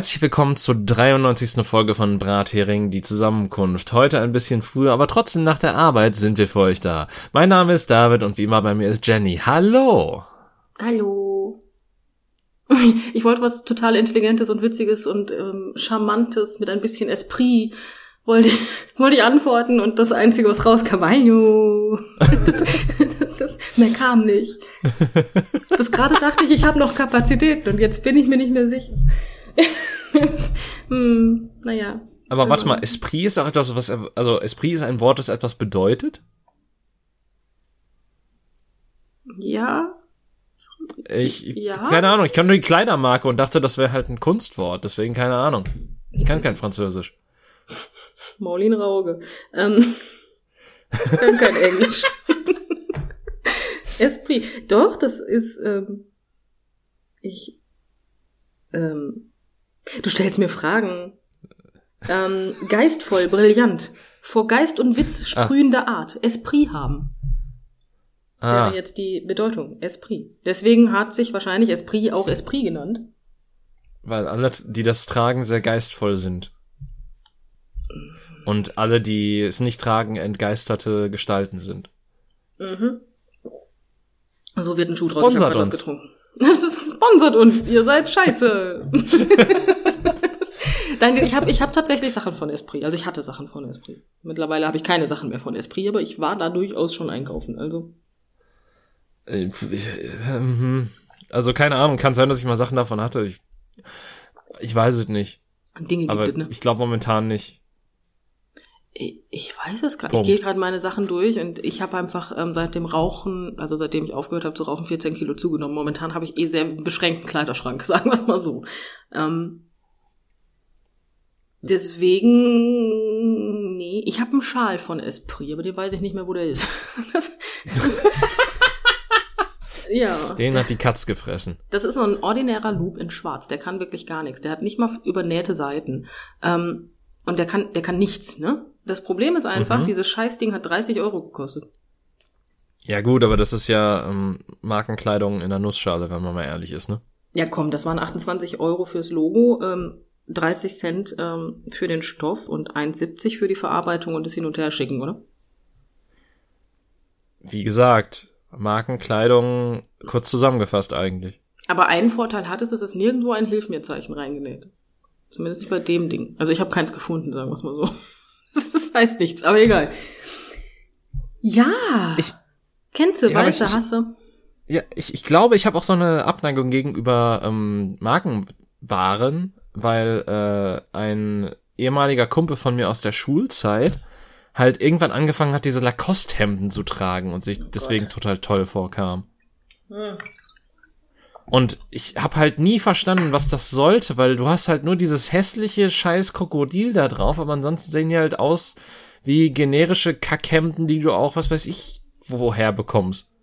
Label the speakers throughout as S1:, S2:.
S1: Herzlich willkommen zur 93. Folge von Brathering, die Zusammenkunft. Heute ein bisschen früher, aber trotzdem nach der Arbeit sind wir für euch da. Mein Name ist David und wie immer bei mir ist Jenny. Hallo!
S2: Hallo! Ich wollte was total Intelligentes und Witziges und ähm, Charmantes mit ein bisschen Esprit wollte ich, wollte ich antworten und das Einzige, was rauskam, Ayo. Das, das, das, mehr kam nicht. Bis gerade dachte ich, ich habe noch Kapazitäten und jetzt bin ich mir nicht mehr sicher. hm, naja.
S1: Aber warte mal, Esprit ist auch etwas, was, also Esprit ist ein Wort, das etwas bedeutet?
S2: Ja.
S1: Ich, ja? keine Ahnung, ich kann nur die Kleidermarke und dachte, das wäre halt ein Kunstwort, deswegen keine Ahnung. Ich kann kein Französisch.
S2: Maureen Rauge. Ähm, kann kein Englisch. Esprit. Doch, das ist, ähm, ich, ähm, du stellst mir Fragen. Ähm, geistvoll, brillant, vor Geist und Witz ah. sprühender ah. Art, Esprit haben. Ah. Wäre jetzt die Bedeutung, Esprit. Deswegen hat sich wahrscheinlich Esprit auch Esprit genannt.
S1: Weil alle, die das tragen, sehr geistvoll sind. Und alle, die es nicht tragen, entgeisterte Gestalten sind.
S2: Mhm. So wird ein Schuh draus. Ich uns. getrunken. Das sponsert uns. Ihr seid scheiße. Nein, ich habe ich hab tatsächlich Sachen von Esprit. Also ich hatte Sachen von Esprit. Mittlerweile habe ich keine Sachen mehr von Esprit, aber ich war da durchaus schon einkaufen. Also.
S1: Äh, mhm. Also keine Ahnung, kann sein, dass ich mal Sachen davon hatte. Ich, ich weiß es nicht.
S2: Dinge gibt
S1: aber
S2: es, ne?
S1: Ich glaube momentan nicht.
S2: Ich weiß es gerade. Ich gehe gerade meine Sachen durch und ich habe einfach ähm, seit dem Rauchen, also seitdem ich aufgehört habe zu rauchen, 14 Kilo zugenommen. Momentan habe ich eh sehr beschränkten Kleiderschrank, sagen wir es mal so. Ähm, deswegen, nee, ich habe einen Schal von Esprit, aber den weiß ich nicht mehr, wo der ist. das, das,
S1: ja. Den hat die Katz gefressen.
S2: Das ist so ein ordinärer Loop in Schwarz. Der kann wirklich gar nichts. Der hat nicht mal übernähte Seiten. Ähm, und der kann, der kann nichts, ne? Das Problem ist einfach, mhm. dieses Scheißding hat 30 Euro gekostet.
S1: Ja gut, aber das ist ja ähm, Markenkleidung in der Nussschale, wenn man mal ehrlich ist, ne?
S2: Ja komm, das waren 28 Euro fürs Logo, ähm, 30 Cent ähm, für den Stoff und 1,70 für die Verarbeitung und das Hin- und Herschicken, oder?
S1: Wie gesagt, Markenkleidung kurz zusammengefasst eigentlich.
S2: Aber einen Vorteil hat es, es ist nirgendwo ein Hilf mir Zeichen reingenäht. Zumindest nicht bei dem Ding. Also ich habe keins gefunden, sagen wir es mal so. Das heißt nichts, aber egal. Ja. Ich, Kennst du, ja, weißt du, hasse.
S1: Ja, ich, ich glaube, ich habe auch so eine Abneigung gegenüber ähm, Markenwaren, weil äh, ein ehemaliger Kumpel von mir aus der Schulzeit halt irgendwann angefangen hat, diese Lacoste-Hemden zu tragen und sich oh deswegen total toll vorkam. Hm. Und ich habe halt nie verstanden, was das sollte, weil du hast halt nur dieses hässliche scheiß Krokodil da drauf, aber ansonsten sehen die halt aus wie generische Kackhemden, die du auch, was weiß ich, woher bekommst.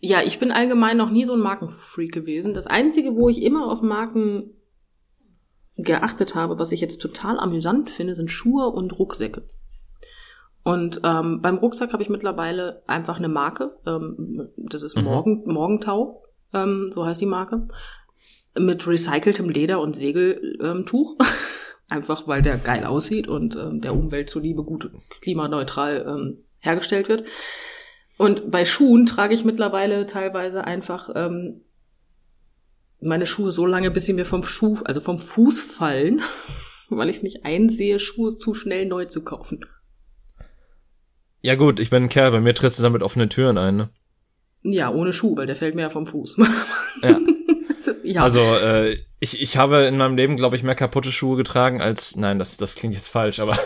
S2: Ja, ich bin allgemein noch nie so ein Markenfreak gewesen. Das einzige, wo ich immer auf Marken geachtet habe, was ich jetzt total amüsant finde, sind Schuhe und Rucksäcke. Und ähm, beim Rucksack habe ich mittlerweile einfach eine Marke. Ähm, das ist mhm. Morgen, Morgentau, ähm, so heißt die Marke. Mit recyceltem Leder und Segeltuch. einfach weil der geil aussieht und ähm, der Umwelt zuliebe gut klimaneutral ähm, hergestellt wird. Und bei Schuhen trage ich mittlerweile teilweise einfach ähm, meine Schuhe so lange, bis sie mir vom Schuh, also vom Fuß fallen, weil ich es nicht einsehe, Schuhe zu schnell neu zu kaufen.
S1: Ja gut, ich bin ein Kerl, bei mir trittst du damit offene Türen ein, ne?
S2: Ja, ohne Schuh, weil der fällt mir ja vom Fuß.
S1: ja. ist, ja. Also äh, ich, ich habe in meinem Leben, glaube ich, mehr kaputte Schuhe getragen als, nein, das, das klingt jetzt falsch, aber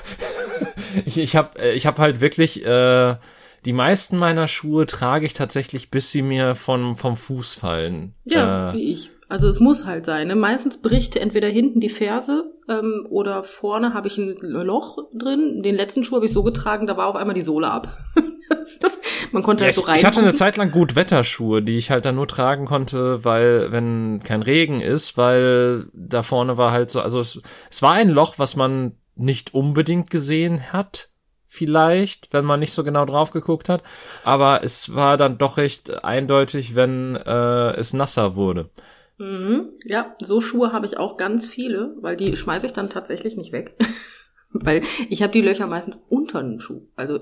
S1: ich, ich habe äh, ich hab halt wirklich, äh, die meisten meiner Schuhe trage ich tatsächlich, bis sie mir vom, vom Fuß fallen.
S2: Ja, äh, wie ich. Also es muss halt sein. Ne? Meistens bricht entweder hinten die Ferse ähm, oder vorne habe ich ein Loch drin. Den letzten Schuh habe ich so getragen, da war auf einmal die Sohle ab. man konnte
S1: ja,
S2: halt so rein.
S1: Ich hatte eine Zeit lang gut Wetterschuhe, die ich halt dann nur tragen konnte, weil wenn kein Regen ist, weil da vorne war halt so, also es, es war ein Loch, was man nicht unbedingt gesehen hat vielleicht, wenn man nicht so genau drauf geguckt hat. Aber es war dann doch recht eindeutig, wenn äh, es nasser wurde.
S2: Mhm. Ja, so Schuhe habe ich auch ganz viele, weil die schmeiße ich dann tatsächlich nicht weg. weil ich habe die Löcher meistens unter dem Schuh, also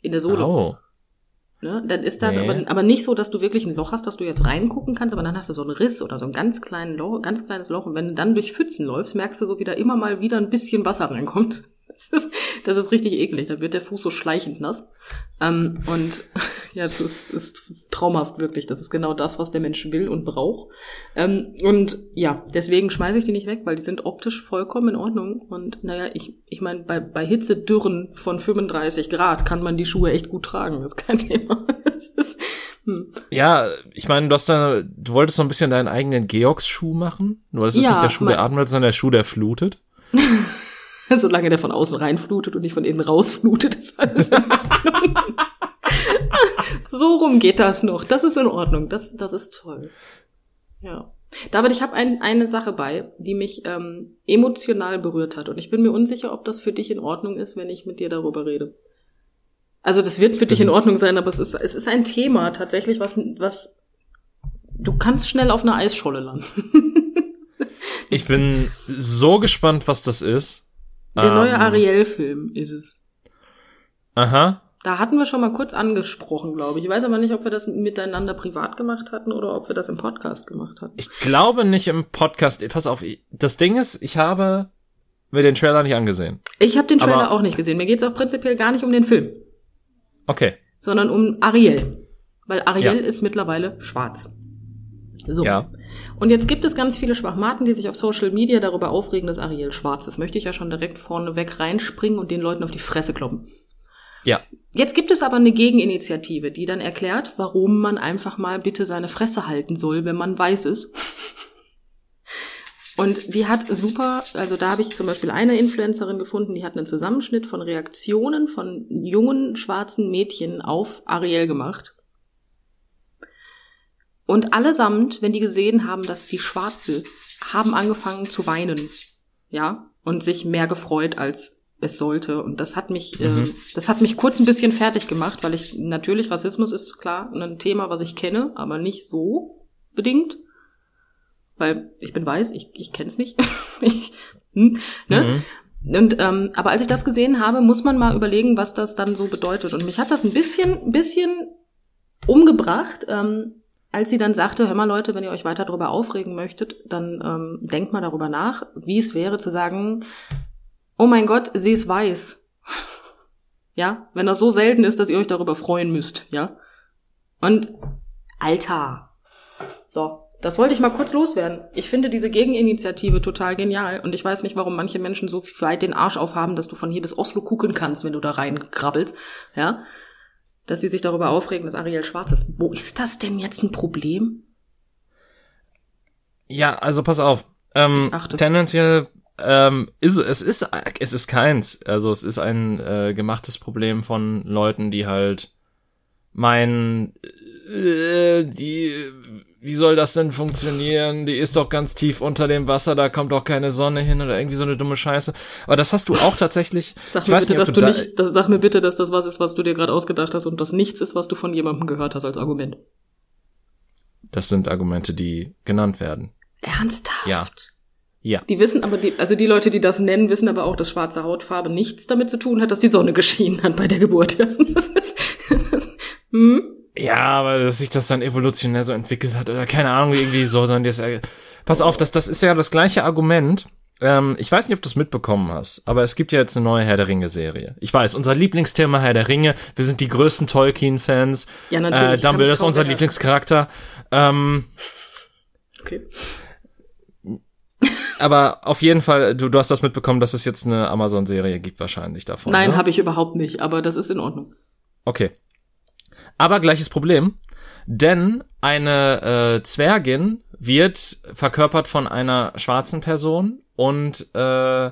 S2: in der Sohle.
S1: Oh.
S2: Ne? Dann ist das
S1: Nee.
S2: aber, aber nicht so, dass du wirklich ein Loch hast, dass du jetzt reingucken kannst, aber dann hast du so einen Riss oder so ein ganz, kleinen Loch, ganz kleines Loch. Und wenn du dann durch Pfützen läufst, merkst du so wieder immer mal wieder ein bisschen Wasser reinkommt. Das ist, das ist richtig eklig. Dann wird der Fuß so schleichend nass. Ähm, und ja, das ist, ist traumhaft wirklich. Das ist genau das, was der Mensch will und braucht. Ähm, und ja, deswegen schmeiße ich die nicht weg, weil die sind optisch vollkommen in Ordnung. Und naja, ich, ich meine, bei, bei Hitzedürren von 35 Grad kann man die Schuhe echt gut tragen. Das ist kein Thema. Das ist, hm.
S1: Ja, ich meine, du hast da, du wolltest so ein bisschen deinen eigenen Georgs-Schuh machen. Nur das ist
S2: Ja,
S1: nicht der Schuh, der atmet, sondern der Schuh, der flutet.
S2: Solange der von außen reinflutet und nicht von innen rausflutet, ist alles in Ordnung. So rum geht das noch. Das ist in Ordnung. Das, das ist toll. Ja. David, ich habe ein, eine Sache bei, die mich ähm, emotional berührt hat. Und ich bin mir unsicher, ob das für dich in Ordnung ist, wenn ich mit dir darüber rede. Also das wird für dich in Ordnung sein, aber es ist, es ist ein Thema tatsächlich, was, was du kannst schnell auf einer Eisscholle landen.
S1: Ich bin so gespannt, was das ist.
S2: Der neue
S1: Ähm,
S2: Ariel-Film ist es.
S1: Aha.
S2: Da hatten wir schon mal kurz angesprochen, glaube ich. Ich weiß aber nicht, ob wir das miteinander privat gemacht hatten oder ob wir das im Podcast gemacht hatten.
S1: Ich glaube nicht im Podcast. Pass auf, das Ding ist, ich habe mir den Trailer nicht angesehen.
S2: Ich habe den Trailer
S1: Aber-
S2: auch nicht gesehen. Mir geht's auch prinzipiell gar nicht um den Film,
S1: Okay.
S2: sondern um Ariel. Weil Ariel
S1: Ja.
S2: ist mittlerweile schwarz. So.
S1: Ja.
S2: Und jetzt gibt es ganz viele Schwachmaten, die sich auf Social Media darüber aufregen, dass Ariel schwarz ist. Möchte ich ja schon direkt vorneweg reinspringen und den Leuten auf die Fresse kloppen.
S1: Ja.
S2: Jetzt gibt es aber eine Gegeninitiative, die dann erklärt, warum man einfach mal bitte seine Fresse halten soll, wenn man weiß ist. Und die hat super, also da habe ich zum Beispiel eine Influencerin gefunden, die hat einen Zusammenschnitt von Reaktionen von jungen schwarzen Mädchen auf Ariel gemacht. Und allesamt, wenn die gesehen haben, dass die schwarz ist, haben angefangen zu weinen. Ja, und sich mehr gefreut, als es sollte. Und das hat mich, äh, das hat mich kurz ein bisschen fertig gemacht, weil ich natürlich Rassismus ist klar ein Thema, was ich kenne, aber nicht so bedingt. Weil ich bin weiß, ich, ich kenne es nicht. ich, hm, ne?
S1: Mhm.
S2: Und ähm, aber als ich das gesehen habe, muss man mal überlegen, was das dann so bedeutet. Und mich hat das ein bisschen, ein bisschen umgebracht, ähm, als sie dann sagte, hör mal Leute, wenn ihr euch weiter darüber aufregen möchtet, dann ähm, denkt mal darüber nach, wie es wäre zu sagen, oh mein Gott, sie ist weiß. ja, wenn das so selten ist, dass ihr euch darüber freuen müsst, ja. Und Alter. So, das wollte ich mal kurz loswerden. Ich finde diese Gegeninitiative total genial und ich weiß nicht, warum manche Menschen so weit den Arsch aufhaben, dass du von hier bis Oslo gucken kannst, wenn du da reinkrabbelst, ja. Dass sie sich darüber aufregen, dass Ariel schwarz ist. Wo ist das denn jetzt ein Problem?
S1: Ja, also pass auf. Ähm, tendenziell ähm, ist es ist es ist keins. Also es ist ein äh, gemachtes Problem von Leuten, die halt meinen, äh, die wie soll das denn funktionieren? Die ist doch ganz tief unter dem Wasser, da kommt doch keine Sonne hin oder irgendwie so eine dumme Scheiße. Aber das hast du auch tatsächlich.
S2: Sag mir bitte,
S1: nicht,
S2: dass du
S1: da,
S2: nicht, das, sag mir bitte, dass das was ist, was du dir gerade ausgedacht hast und das nichts ist, was du von jemandem gehört hast als Argument.
S1: Das sind Argumente, die genannt werden.
S2: Ernsthaft?
S1: Ja. Ja.
S2: Die wissen aber, die, also die Leute, die das nennen, wissen aber auch, dass schwarze Hautfarbe nichts damit zu tun hat, dass die Sonne geschienen hat bei der Geburt. Das ist, das, hm?
S1: Ja, aber dass sich das dann evolutionär so entwickelt hat oder keine Ahnung, irgendwie so, sondern das, äh, pass auf, das, das ist ja das gleiche Argument. Ähm, ich weiß nicht, ob du es mitbekommen hast, aber es gibt ja jetzt eine neue Herr der Ringe-Serie. Ich weiß, unser Lieblingsthema Herr der Ringe, wir sind die größten Tolkien-Fans.
S2: Ja, natürlich.
S1: Äh,
S2: Ich kann
S1: Dumbledore ist unser. Lieblingscharakter. Ähm,
S2: Okay.
S1: Aber auf jeden Fall, du, du hast das mitbekommen, dass es jetzt eine Amazon-Serie gibt wahrscheinlich davon.
S2: Nein,
S1: ne?
S2: habe ich überhaupt nicht, aber das ist in Ordnung.
S1: Okay. Aber gleiches Problem, denn eine äh, Zwergin wird verkörpert von einer schwarzen Person und äh,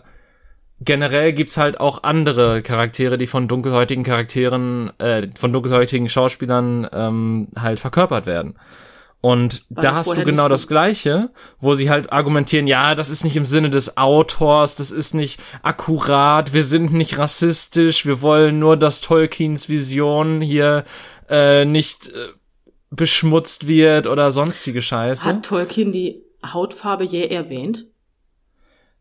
S1: generell gibt's halt auch andere Charaktere, die von dunkelhäutigen Charakteren, äh, von dunkelhäutigen Schauspielern ähm, halt verkörpert werden. Und
S2: War
S1: da hast du genau das Gleiche, wo sie halt argumentieren, ja, das ist nicht im Sinne des Autors, das ist nicht akkurat, wir sind nicht rassistisch, wir wollen nur, dass Tolkiens Vision hier äh, nicht äh, beschmutzt wird oder sonstige Scheiße.
S2: Hat Tolkien die Hautfarbe je erwähnt?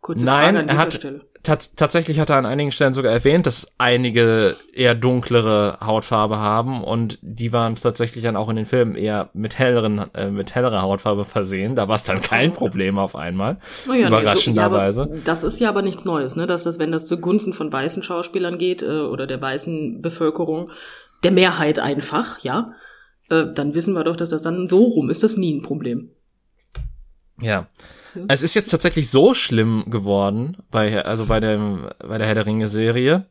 S1: Kurze Nein, Frage an dieser er hat, Stelle. Tatsächlich hat er an einigen Stellen sogar erwähnt, dass einige eher dunklere Hautfarbe haben und die waren tatsächlich dann auch in den Filmen eher mit helleren, äh, mit hellerer Hautfarbe versehen. Da war es dann kein Problem auf einmal. Ja, Überraschenderweise.
S2: Nee, so, ja, das ist ja aber nichts Neues, ne? Dass das, wenn das zugunsten von weißen Schauspielern geht äh, oder der weißen Bevölkerung, der Mehrheit einfach, ja, äh, dann wissen wir doch, dass das dann so rum ist, das nie ein Problem.
S1: Ja. Es ist jetzt tatsächlich so schlimm geworden bei also bei dem bei der Herr der Ringe Serie,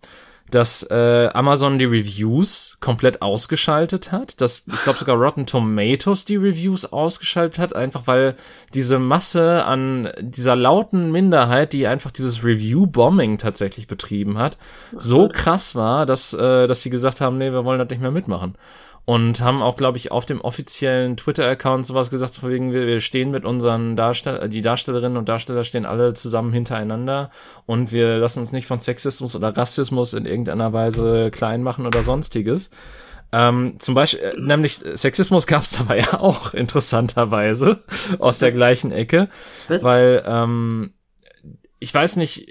S1: dass äh, Amazon die Reviews komplett ausgeschaltet hat, dass ich glaube sogar Rotten Tomatoes die Reviews ausgeschaltet hat, einfach weil diese Masse an dieser lauten Minderheit, die einfach dieses Review Bombing tatsächlich betrieben hat, so krass war, dass äh, dass sie gesagt haben, nee, wir wollen das nicht mehr mitmachen und haben auch, glaube ich, auf dem offiziellen Twitter-Account sowas gesagt, von wegen, wir, wir stehen mit unseren Darsteller, die Darstellerinnen und Darsteller stehen alle zusammen hintereinander und wir lassen uns nicht von Sexismus oder Rassismus in irgendeiner Weise klein machen oder sonstiges. Ähm, zum Beispiel, äh, nämlich Sexismus gab es dabei ja auch, interessanterweise, aus der gleichen Ecke. Was? Weil, ähm, ich weiß nicht,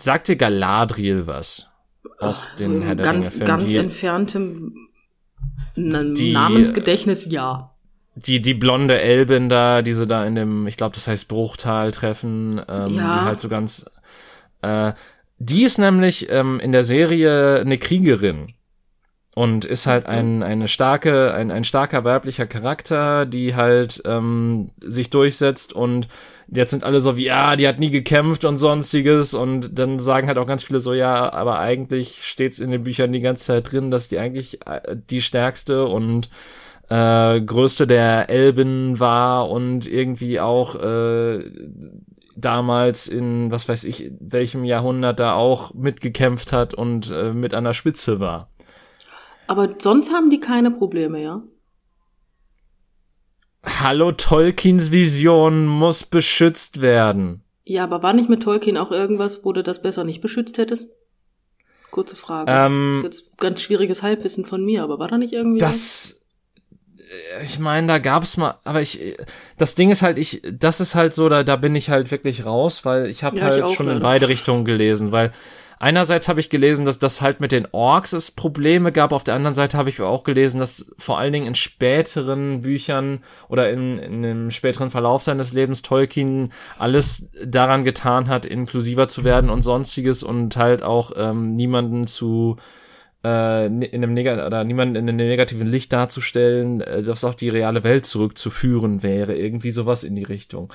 S1: sagt dir Galadriel was? Aus Ach, den
S2: Herr der ganz, Ringe Ganz entferntem die, Namensgedächtnis ja.
S1: Die, die blonde Elbin da, die sie da in dem, ich glaube, das heißt Bruchtal treffen, ähm, ja. die halt so ganz, äh, die ist nämlich ähm, in der Serie eine Kriegerin und ist halt ein, eine starke, ein, ein starker weiblicher Charakter, die halt ähm, sich durchsetzt und jetzt sind alle so wie, ja, die hat nie gekämpft und sonstiges und dann sagen halt auch ganz viele so, ja, aber eigentlich steht's in den Büchern die ganze Zeit drin, dass die eigentlich äh, die stärkste und äh, größte der Elben war und irgendwie auch äh, damals in, was weiß ich, welchem Jahrhundert da auch mitgekämpft hat und äh, mit an der Spitze war.
S2: Aber sonst haben die keine Probleme, ja?
S1: Hallo, Tolkiens Vision muss beschützt werden.
S2: Ja, aber war nicht mit Tolkien auch irgendwas, wo du das besser nicht beschützt hättest? Kurze Frage.
S1: Ähm,
S2: das ist jetzt ganz schwieriges Halbwissen von mir, aber war da nicht irgendwie
S1: das, was? ich meine, da gab's mal, aber ich, das Ding ist halt, ich, das ist halt so, da, da bin ich halt wirklich raus, weil ich habe ja, halt ich schon leider. in beide Richtungen gelesen, weil einerseits habe ich gelesen, dass das halt mit den Orks es Probleme gab, auf der anderen Seite habe ich auch gelesen, dass vor allen Dingen in späteren Büchern oder in, in dem späteren Verlauf seines Lebens Tolkien alles daran getan hat, inklusiver zu werden und sonstiges und halt auch ähm, niemanden zu äh, in einem Neg oder niemanden in einem negativen Licht darzustellen, äh, dass auch die reale Welt zurückzuführen wäre, irgendwie sowas in die Richtung.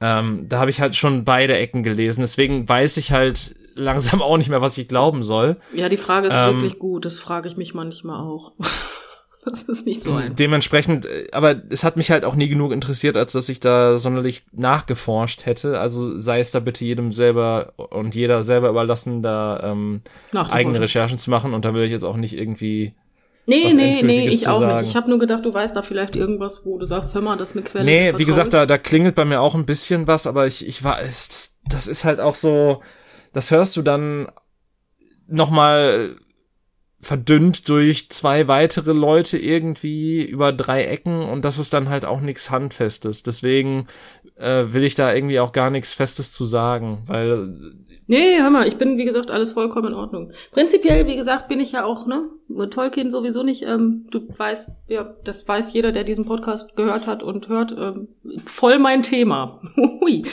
S1: Ähm, da habe ich halt schon beide Ecken gelesen, deswegen weiß ich halt langsam auch nicht mehr, was ich glauben soll.
S2: Ja, die Frage ist ähm, wirklich gut. Das frage ich mich manchmal auch. das ist nicht so einfach.
S1: Dementsprechend, äh, aber es hat mich halt auch nie genug interessiert, als dass ich da sonderlich nachgeforscht hätte. Also sei es da bitte jedem selber und jeder selber überlassen, da ähm, eigene Recherchen zu machen. Und da will ich jetzt auch nicht irgendwie
S2: Nee, nee, nee, ich auch sagen. nicht. Ich habe nur gedacht, du weißt da vielleicht irgendwas, wo du sagst, hör mal, das ist eine Quelle.
S1: Nee, wie gesagt, da, da klingelt bei mir auch ein bisschen was, aber ich, ich war, das, das ist halt auch so, das hörst du dann nochmal verdünnt durch zwei weitere Leute irgendwie über drei Ecken und das ist dann halt auch nichts Handfestes. Deswegen äh, will ich da irgendwie auch gar nichts Festes zu sagen, weil
S2: Nee, hör mal, ich bin, wie gesagt, alles vollkommen in Ordnung. Prinzipiell, wie gesagt, bin ich ja auch, ne, Tolkien sowieso nicht, ähm, du weißt, ja, das weiß jeder, der diesen Podcast gehört hat und hört, ähm, voll mein Thema.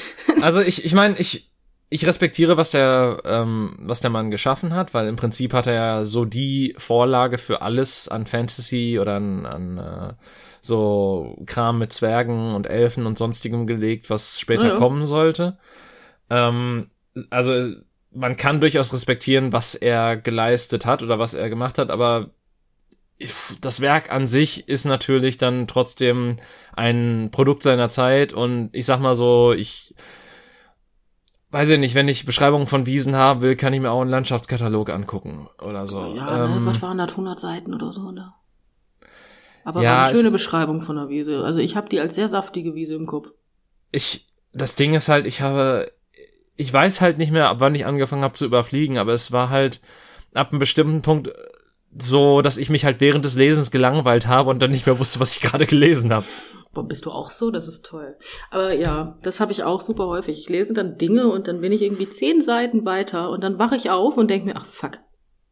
S1: Also ich, ich meine, ich, ich respektiere, was der, ähm, was der Mann geschaffen hat, weil im Prinzip hat er ja so die Vorlage für alles an Fantasy oder an, an äh, so Kram mit Zwergen und Elfen und sonstigem gelegt, was später ja. kommen sollte. Ähm, also man kann durchaus respektieren, was er geleistet hat oder was er gemacht hat, aber das Werk an sich ist natürlich dann trotzdem ein Produkt seiner Zeit und ich sag mal so, ich weiß ich nicht, wenn ich Beschreibungen von Wiesen haben will, kann ich mir auch einen Landschaftskatalog angucken oder so.
S2: Ja, ne, ähm, ne, was waren das, 100 Seiten oder so, ne? Aber ja, war eine schöne Beschreibung von der Wiese. Also ich habe die als sehr saftige Wiese im Kopf.
S1: Ich, das Ding ist halt, ich habe, ich weiß halt nicht mehr, ab wann ich angefangen habe zu überfliegen, aber es war halt ab einem bestimmten Punkt so, dass ich mich halt während des Lesens gelangweilt habe und dann nicht mehr wusste, was ich gerade gelesen habe.
S2: Boah, bist du auch so? Das ist toll. Aber ja, das habe ich auch super häufig. Ich lese dann Dinge und dann bin ich irgendwie zehn Seiten weiter und dann wache ich auf und denke mir, ach fuck,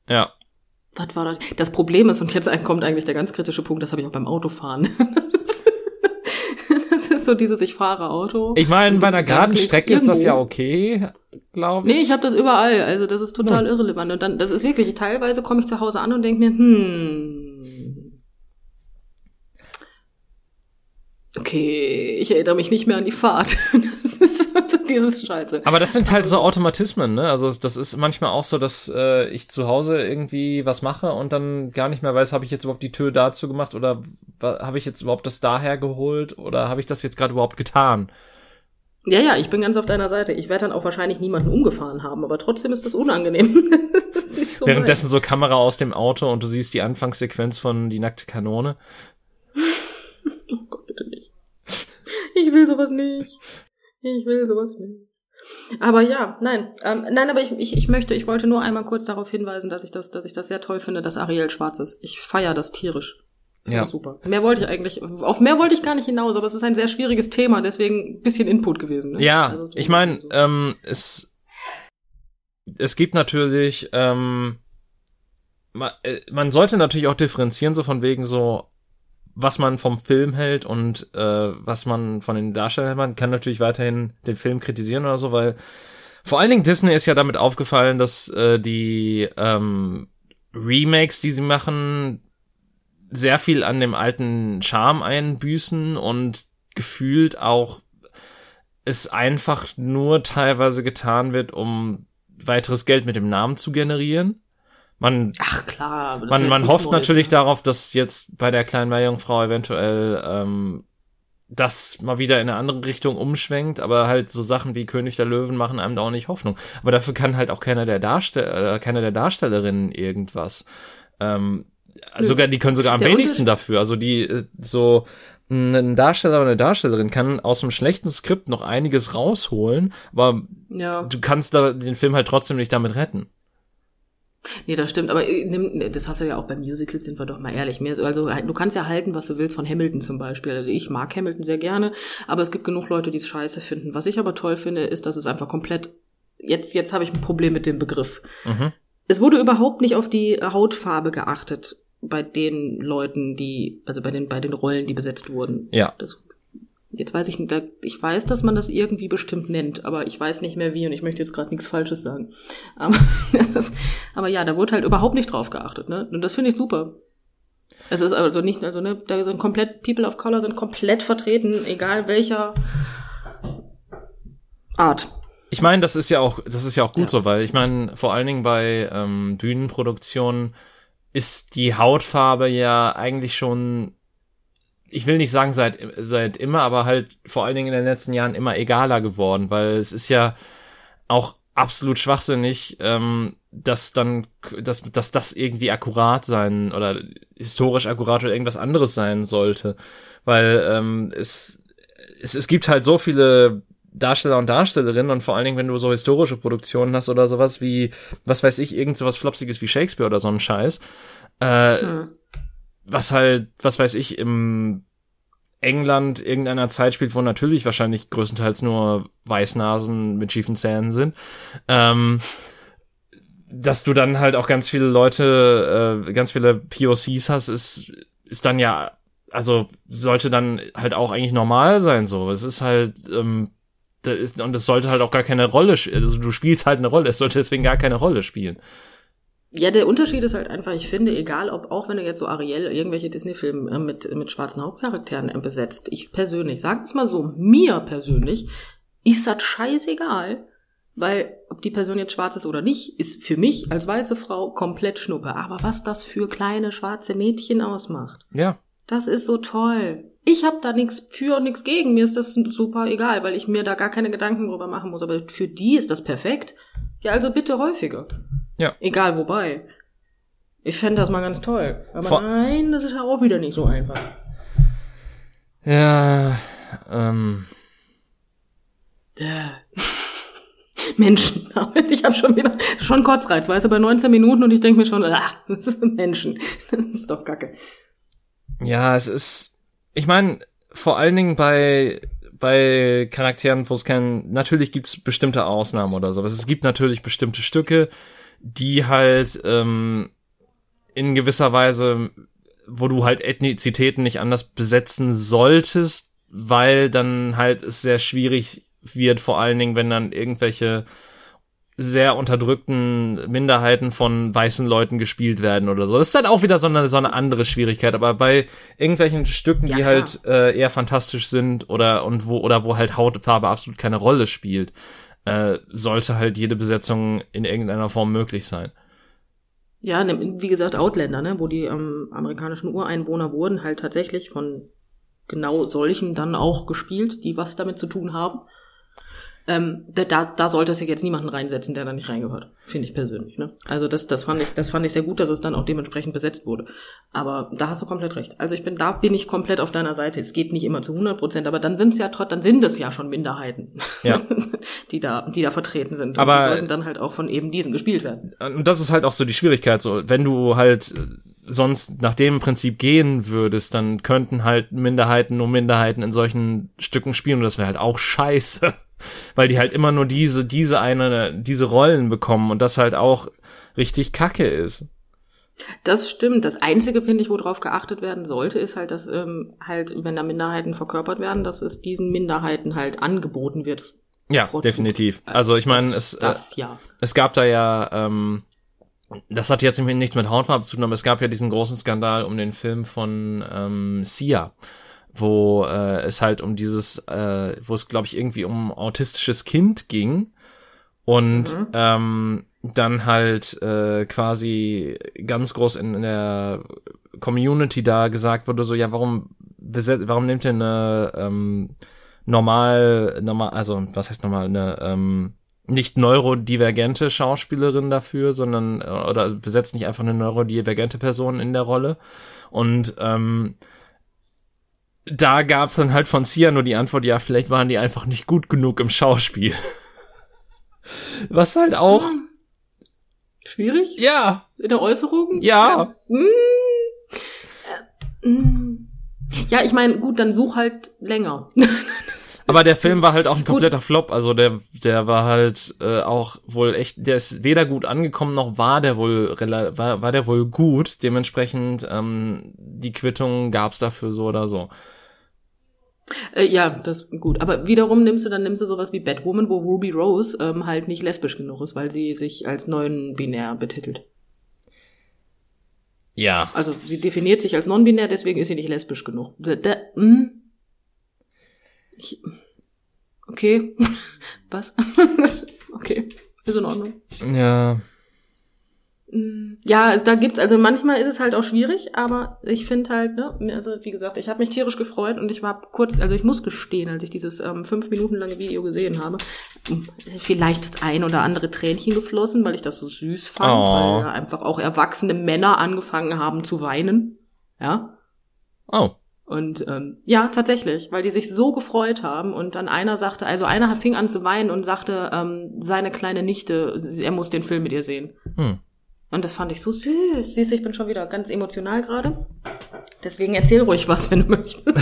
S1: Ja.
S2: was war das? Das Problem ist, und jetzt kommt eigentlich der ganz kritische Punkt, das habe ich auch beim Autofahren. Das ist, so dieses, ich fahre Auto.
S1: Ich meine, bei einer geraden Strecke ist das ja okay, glaube ich.
S2: Nee, ich habe das überall. Also das ist total irrelevant. Und dann, das ist wirklich, teilweise komme ich zu Hause an und denke mir, hm. Okay, ich erinnere mich nicht mehr an die Fahrt. Das ist so dieses Scheiße.
S1: Aber das sind halt so Automatismen, ne? Also das ist manchmal auch so, dass äh, ich zu Hause irgendwie was mache und dann gar nicht mehr weiß, habe ich jetzt überhaupt die Tür dazu gemacht oder habe ich jetzt überhaupt das daher geholt oder habe ich das jetzt gerade überhaupt getan?
S2: Ja, ja, ich bin ganz auf deiner Seite. Ich werde dann auch wahrscheinlich niemanden umgefahren haben, aber trotzdem ist das unangenehm. das ist nicht so
S1: Währenddessen so Kamera aus dem Auto und du siehst die Anfangssequenz von Die nackte Kanone.
S2: Oh Gott, bitte nicht. Ich will sowas nicht. Ich will sowas nicht. Aber ja, nein, ähm, nein, aber ich, ich, ich möchte, ich wollte nur einmal kurz darauf hinweisen, dass ich das, dass ich das sehr toll finde, dass Ariel schwarz ist. Ich feier das tierisch.
S1: Ja.
S2: das super. Mehr wollte ich eigentlich, auf mehr wollte ich gar nicht hinaus, aber es ist ein sehr schwieriges Thema, deswegen ein bisschen Input gewesen. Ne?
S1: Ja,
S2: Also so-
S1: ich meine,
S2: so.
S1: ähm, es es gibt natürlich, ähm, man, äh, man sollte natürlich auch differenzieren, so von wegen so, was man vom Film hält und äh, was man von den Darstellern hält. Man kann natürlich weiterhin den Film kritisieren oder so, weil vor allen Dingen Disney ist ja damit aufgefallen, dass äh, die ähm, Remakes, die sie machen, sehr viel an dem alten Charme einbüßen und gefühlt auch es einfach nur teilweise getan wird, um weiteres Geld mit dem Namen zu generieren. Man,
S2: Ach klar, ist
S1: man, man hofft natürlich
S2: ne?
S1: darauf, dass jetzt bei der kleinen Meerjungfrau eventuell ähm, das mal wieder in eine andere Richtung umschwenkt, aber halt so Sachen wie König der Löwen machen einem da auch nicht Hoffnung. Aber dafür kann halt auch keiner der Darsteller, äh, keiner der Darstellerinnen irgendwas. Ähm,
S2: Nö.
S1: sogar, die können sogar am
S2: Der
S1: wenigsten dafür. Also die, äh, so, ein Darsteller oder eine Darstellerin kann aus einem schlechten Skript noch einiges rausholen, aber
S2: Ja.
S1: du kannst da den Film halt trotzdem nicht damit retten.
S2: Nee, das stimmt, aber äh, nimm- das hast du ja auch bei Musicals, sind wir doch mal ehrlich. Also du kannst ja halten, was du willst von Hamilton zum Beispiel. Also ich mag Hamilton sehr gerne, aber es gibt genug Leute, die es scheiße finden. Was ich aber toll finde, ist, dass es einfach komplett. Jetzt, jetzt habe ich ein Problem mit dem Begriff.
S1: Mhm.
S2: Es wurde überhaupt nicht auf die Hautfarbe geachtet bei den Leuten, die, also bei den, bei den Rollen, die besetzt wurden.
S1: Ja.
S2: Das, jetzt weiß ich nicht, ich weiß, dass man das irgendwie bestimmt nennt, aber ich weiß nicht mehr wie und ich möchte jetzt gerade nichts Falsches sagen. Aber, das ist, aber ja, da wurde halt überhaupt nicht drauf geachtet, ne? Und das finde ich super. Es ist also nicht, also ne, da sind komplett People of Color sind komplett vertreten, egal welcher Art.
S1: Ich meine, das ist ja auch, das ist ja auch gut
S2: Ja.
S1: so, weil ich meine, vor allen Dingen bei ähm, Bühnenproduktionen ist die Hautfarbe ja eigentlich schon, ich will nicht sagen seit seit immer, aber halt vor allen Dingen in den letzten Jahren immer egaler geworden, weil es ist ja auch absolut schwachsinnig, ähm, dass dann, dass, dass das irgendwie akkurat sein oder historisch akkurat oder irgendwas anderes sein sollte, weil ähm, es, es es gibt halt so viele Darsteller und Darstellerinnen und vor allen Dingen, wenn du so historische Produktionen hast oder sowas wie, was weiß ich, irgend sowas Flopsiges wie Shakespeare oder so ein Scheiß, äh,
S2: Hm.
S1: Was halt, was weiß ich, im England irgendeiner Zeit spielt, wo natürlich wahrscheinlich größtenteils nur Weißnasen mit schiefen Zähnen sind, ähm, dass du dann halt auch ganz viele Leute, äh, ganz viele POCs hast, ist, ist dann ja, also sollte dann halt auch eigentlich normal sein, so. Es ist halt, ähm, da ist, und es sollte halt auch gar keine Rolle, also du spielst halt eine Rolle, es sollte deswegen gar keine Rolle spielen.
S2: Ja, der Unterschied ist halt einfach, ich finde, egal ob, auch wenn du jetzt so Ariel irgendwelche Disney-Filme äh, mit, mit schwarzen Hauptcharakteren äh, besetzt, ich persönlich, sag es mal so, mir persönlich, ist das scheißegal, weil ob die Person jetzt schwarz ist oder nicht, ist für mich als weiße Frau komplett Schnuppe. Aber was das für kleine schwarze Mädchen ausmacht,
S1: Ja.
S2: das ist so toll. Ich habe da nichts für und nichts gegen. Mir ist das super egal, weil ich mir da gar keine Gedanken drüber machen muss. Aber für die ist das perfekt. Ja, also bitte häufiger.
S1: Ja.
S2: Egal wobei. Ich fände das mal ganz toll. Aber
S1: Vor-
S2: nein, das ist ja auch wieder nicht so einfach.
S1: Ja, ähm,
S2: Menschen. Ich habe schon wieder schon Kotzreiz, weißt du, bei 19 Minuten und ich denke mir schon, ah, das sind Menschen. Das ist doch kacke.
S1: Ja, es ist, ich meine, vor allen Dingen bei bei Charakteren, wo es kein, natürlich gibt's bestimmte Ausnahmen oder so, aber es gibt natürlich bestimmte Stücke, die halt ähm, in gewisser Weise, wo du halt Ethnizitäten nicht anders besetzen solltest, weil dann halt es sehr schwierig wird, vor allen Dingen, wenn dann irgendwelche sehr unterdrückten Minderheiten von weißen Leuten gespielt werden oder so. Das ist dann auch wieder so eine, so eine andere Schwierigkeit. Aber bei irgendwelchen Stücken, ja, die klar. halt äh, eher fantastisch sind oder und wo oder wo halt Hautfarbe absolut keine Rolle spielt, äh, sollte halt jede Besetzung in irgendeiner Form möglich sein.
S2: Ja, ne, wie gesagt, Outlander, ne, wo die ähm, amerikanischen Ureinwohner wurden halt tatsächlich von genau solchen dann auch gespielt, die was damit zu tun haben. Ähm, da, da sollte es ja jetzt niemanden reinsetzen, der da nicht reingehört, finde ich persönlich. Ne? Also das, das fand ich, das fand ich sehr gut, dass es dann auch dementsprechend besetzt wurde. Aber da hast du komplett recht. Also ich bin, da bin ich komplett auf deiner Seite. Es geht nicht immer zu 100 Prozent, aber dann sind es ja trotz, dann sind es ja schon Minderheiten, ja. die da, die da vertreten sind. Und
S1: aber die
S2: sollten dann halt auch von eben diesen gespielt werden.
S1: Und das ist halt auch so die Schwierigkeit. So, wenn du halt sonst nach dem Prinzip gehen würdest, dann könnten halt Minderheiten nur Minderheiten in solchen Stücken spielen und das wäre halt auch scheiße weil die halt immer nur diese, diese eine, diese Rollen bekommen und das halt auch richtig kacke ist.
S2: Das stimmt. Das Einzige, finde ich, worauf geachtet werden sollte, ist halt, dass ähm, halt, wenn da Minderheiten verkörpert werden, dass es diesen Minderheiten halt angeboten wird.
S1: Ja, definitiv. Also ich meine, es,
S2: äh, das, ja.
S1: es gab da ja, ähm, das hat jetzt nichts mit Hautfarbe zu tun, aber es gab ja diesen großen Skandal um den Film von ähm, Sia wo äh, es halt um dieses, äh, wo es glaube ich irgendwie um autistisches Kind ging und mhm. ähm, dann halt äh, quasi ganz groß in, in der Community da gesagt wurde so ja warum warum nimmt ihr eine ähm, normal normal also was heißt normal eine ähm, nicht neurodivergente Schauspielerin dafür, sondern äh, oder besetzt nicht einfach eine neurodivergente Person in der Rolle und ähm, da gab's dann halt von Sia nur die Antwort, ja, vielleicht waren die einfach nicht gut genug im Schauspiel. Was halt auch. Hm.
S2: Schwierig?
S1: Ja.
S2: In der Äußerung?
S1: Ja. Ja, hm.
S2: Äh, hm. ja ich meine, gut, dann such halt länger.
S1: Aber der Film war halt auch ein kompletter gut. Flop. Also der, der war halt äh, auch wohl echt, der ist weder gut angekommen noch war der wohl war, war der wohl gut. Dementsprechend ähm, die Quittung gab's dafür so oder so.
S2: Äh, ja, das gut. Aber wiederum nimmst du dann nimmst du sowas wie Batwoman, wo Ruby Rose ähm, halt nicht lesbisch genug ist, weil sie sich als neuen binär betitelt.
S1: Ja.
S2: Also sie definiert sich als non-binär, deswegen ist sie nicht lesbisch genug. Da, da, hm? ich, okay. Was? okay. Ist in Ordnung.
S1: Ja.
S2: Mm, ja, also da gibt's, also manchmal ist es halt auch schwierig, aber ich finde halt, ne, also wie gesagt, ich habe mich tierisch gefreut und ich war kurz, also ich muss gestehen, als ich dieses ähm, fünf Minuten lange Video gesehen habe, hm, vielleicht das ein oder andere Tränchen geflossen, weil ich das so süß fand, oh. weil da einfach auch erwachsene Männer angefangen haben zu weinen. Ja.
S1: Oh.
S2: Und ähm, ja, tatsächlich, weil die sich so gefreut haben und dann einer sagte, also einer fing an zu weinen und sagte, ähm, seine kleine Nichte, er muss den Film mit ihr sehen. Hm. Und das fand ich so süß. Siehst du, ich bin schon wieder ganz emotional gerade. Deswegen erzähl ruhig was, wenn du möchtest.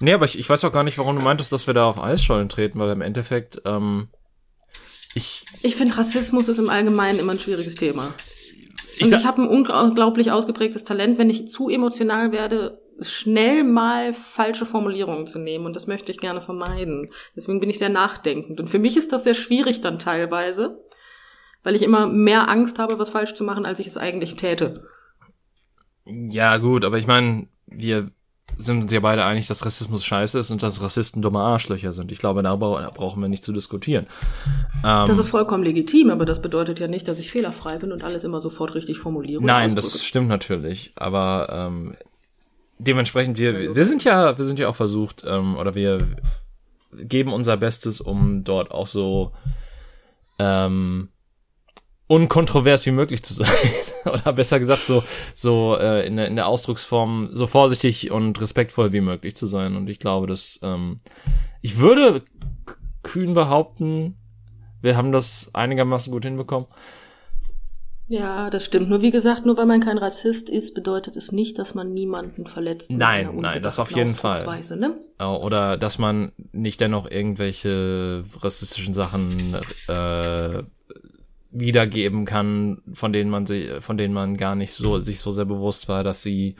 S1: nee, aber ich, ich weiß auch gar nicht, warum du meintest, dass wir da auf Eisschollen treten, weil im Endeffekt, ähm, ich.
S2: Ich finde, Rassismus ist im Allgemeinen immer ein schwieriges Thema. Ich Und ich habe ein unglaublich ausgeprägtes Talent, wenn ich zu emotional werde, schnell mal falsche Formulierungen zu nehmen. Und das möchte ich gerne vermeiden. Deswegen bin ich sehr nachdenkend. Und für mich ist das sehr schwierig dann teilweise, weil ich immer mehr Angst habe, was falsch zu machen, als ich es eigentlich täte.
S1: Ja, gut, aber ich meine, wir sind uns ja beide einig, dass Rassismus scheiße ist und dass Rassisten dumme Arschlöcher sind. Ich glaube, da brauchen wir nicht zu diskutieren.
S2: Ähm, das ist vollkommen legitim, aber das bedeutet ja nicht, dass ich fehlerfrei bin und alles immer sofort richtig formuliere.
S1: Nein, das stimmt natürlich, aber ähm, dementsprechend, wir, wir sind ja, wir sind ja auch versucht, ähm, oder wir geben unser Bestes, um dort auch so ähm, unkontrovers wie möglich zu sein. Oder besser gesagt, so, so äh, in, der, in der Ausdrucksform so vorsichtig und respektvoll wie möglich zu sein. Und ich glaube, dass ähm, ich würde kühn behaupten, wir haben das einigermaßen gut hinbekommen.
S2: Ja, das stimmt. Nur wie gesagt, nur weil man kein Rassist ist, bedeutet es nicht, dass man niemanden verletzt.
S1: Nein, nein, das auf jeden Fall.
S2: Ne?
S1: Oder dass man nicht dennoch irgendwelche rassistischen Sachen äh, wiedergeben kann, von denen man sich, von denen man gar nicht so sich so sehr bewusst war, dass sie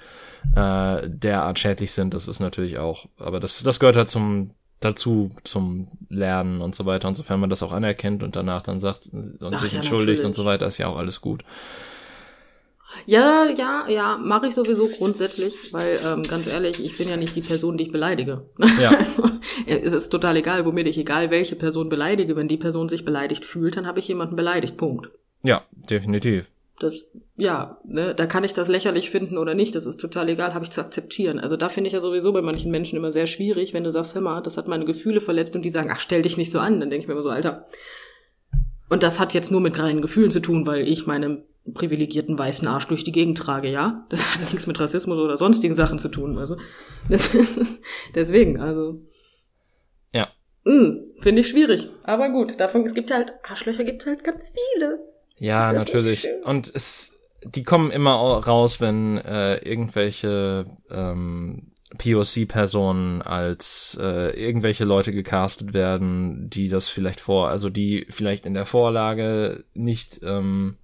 S1: äh, derart schädlich sind. Das ist natürlich auch, aber das das gehört halt zum dazu zum Lernen und so weiter. Und sofern man das auch anerkennt und danach dann sagt und
S2: Ach
S1: sich
S2: ja,
S1: entschuldigt und
S2: natürlich.
S1: so weiter, ist ja auch alles gut.
S2: Ja, ja, ja, mache ich sowieso grundsätzlich, weil ähm, ganz ehrlich, ich bin ja nicht die Person, die ich beleidige.
S1: Ja.
S2: Also, es ist total egal, womit ich egal welche Person beleidige. Wenn die Person sich beleidigt fühlt, dann habe ich jemanden beleidigt. Punkt.
S1: Ja, definitiv.
S2: Das, ja, ne, da kann ich das lächerlich finden oder nicht, das ist total egal, habe ich zu akzeptieren. Also da finde ich ja sowieso bei manchen Menschen immer sehr schwierig, wenn du sagst, hör mal, das hat meine Gefühle verletzt und die sagen, ach, stell dich nicht so an, dann denke ich mir immer so, Alter. Und das hat jetzt nur mit reinen Gefühlen zu tun, weil ich meinen privilegierten weißen Arsch durch die Gegend trage, ja? Das hat nichts mit Rassismus oder sonstigen Sachen zu tun, also. Das ist, deswegen, also.
S1: Ja.
S2: Mm, Finde ich schwierig. Aber gut, davon, es gibt halt, Arschlöcher gibt halt ganz viele.
S1: Ja, natürlich. Und es, die kommen immer au- raus, wenn äh, irgendwelche ähm, POC-Personen als äh, irgendwelche Leute gecastet werden, die das vielleicht vor, also die vielleicht in der Vorlage nicht ähm,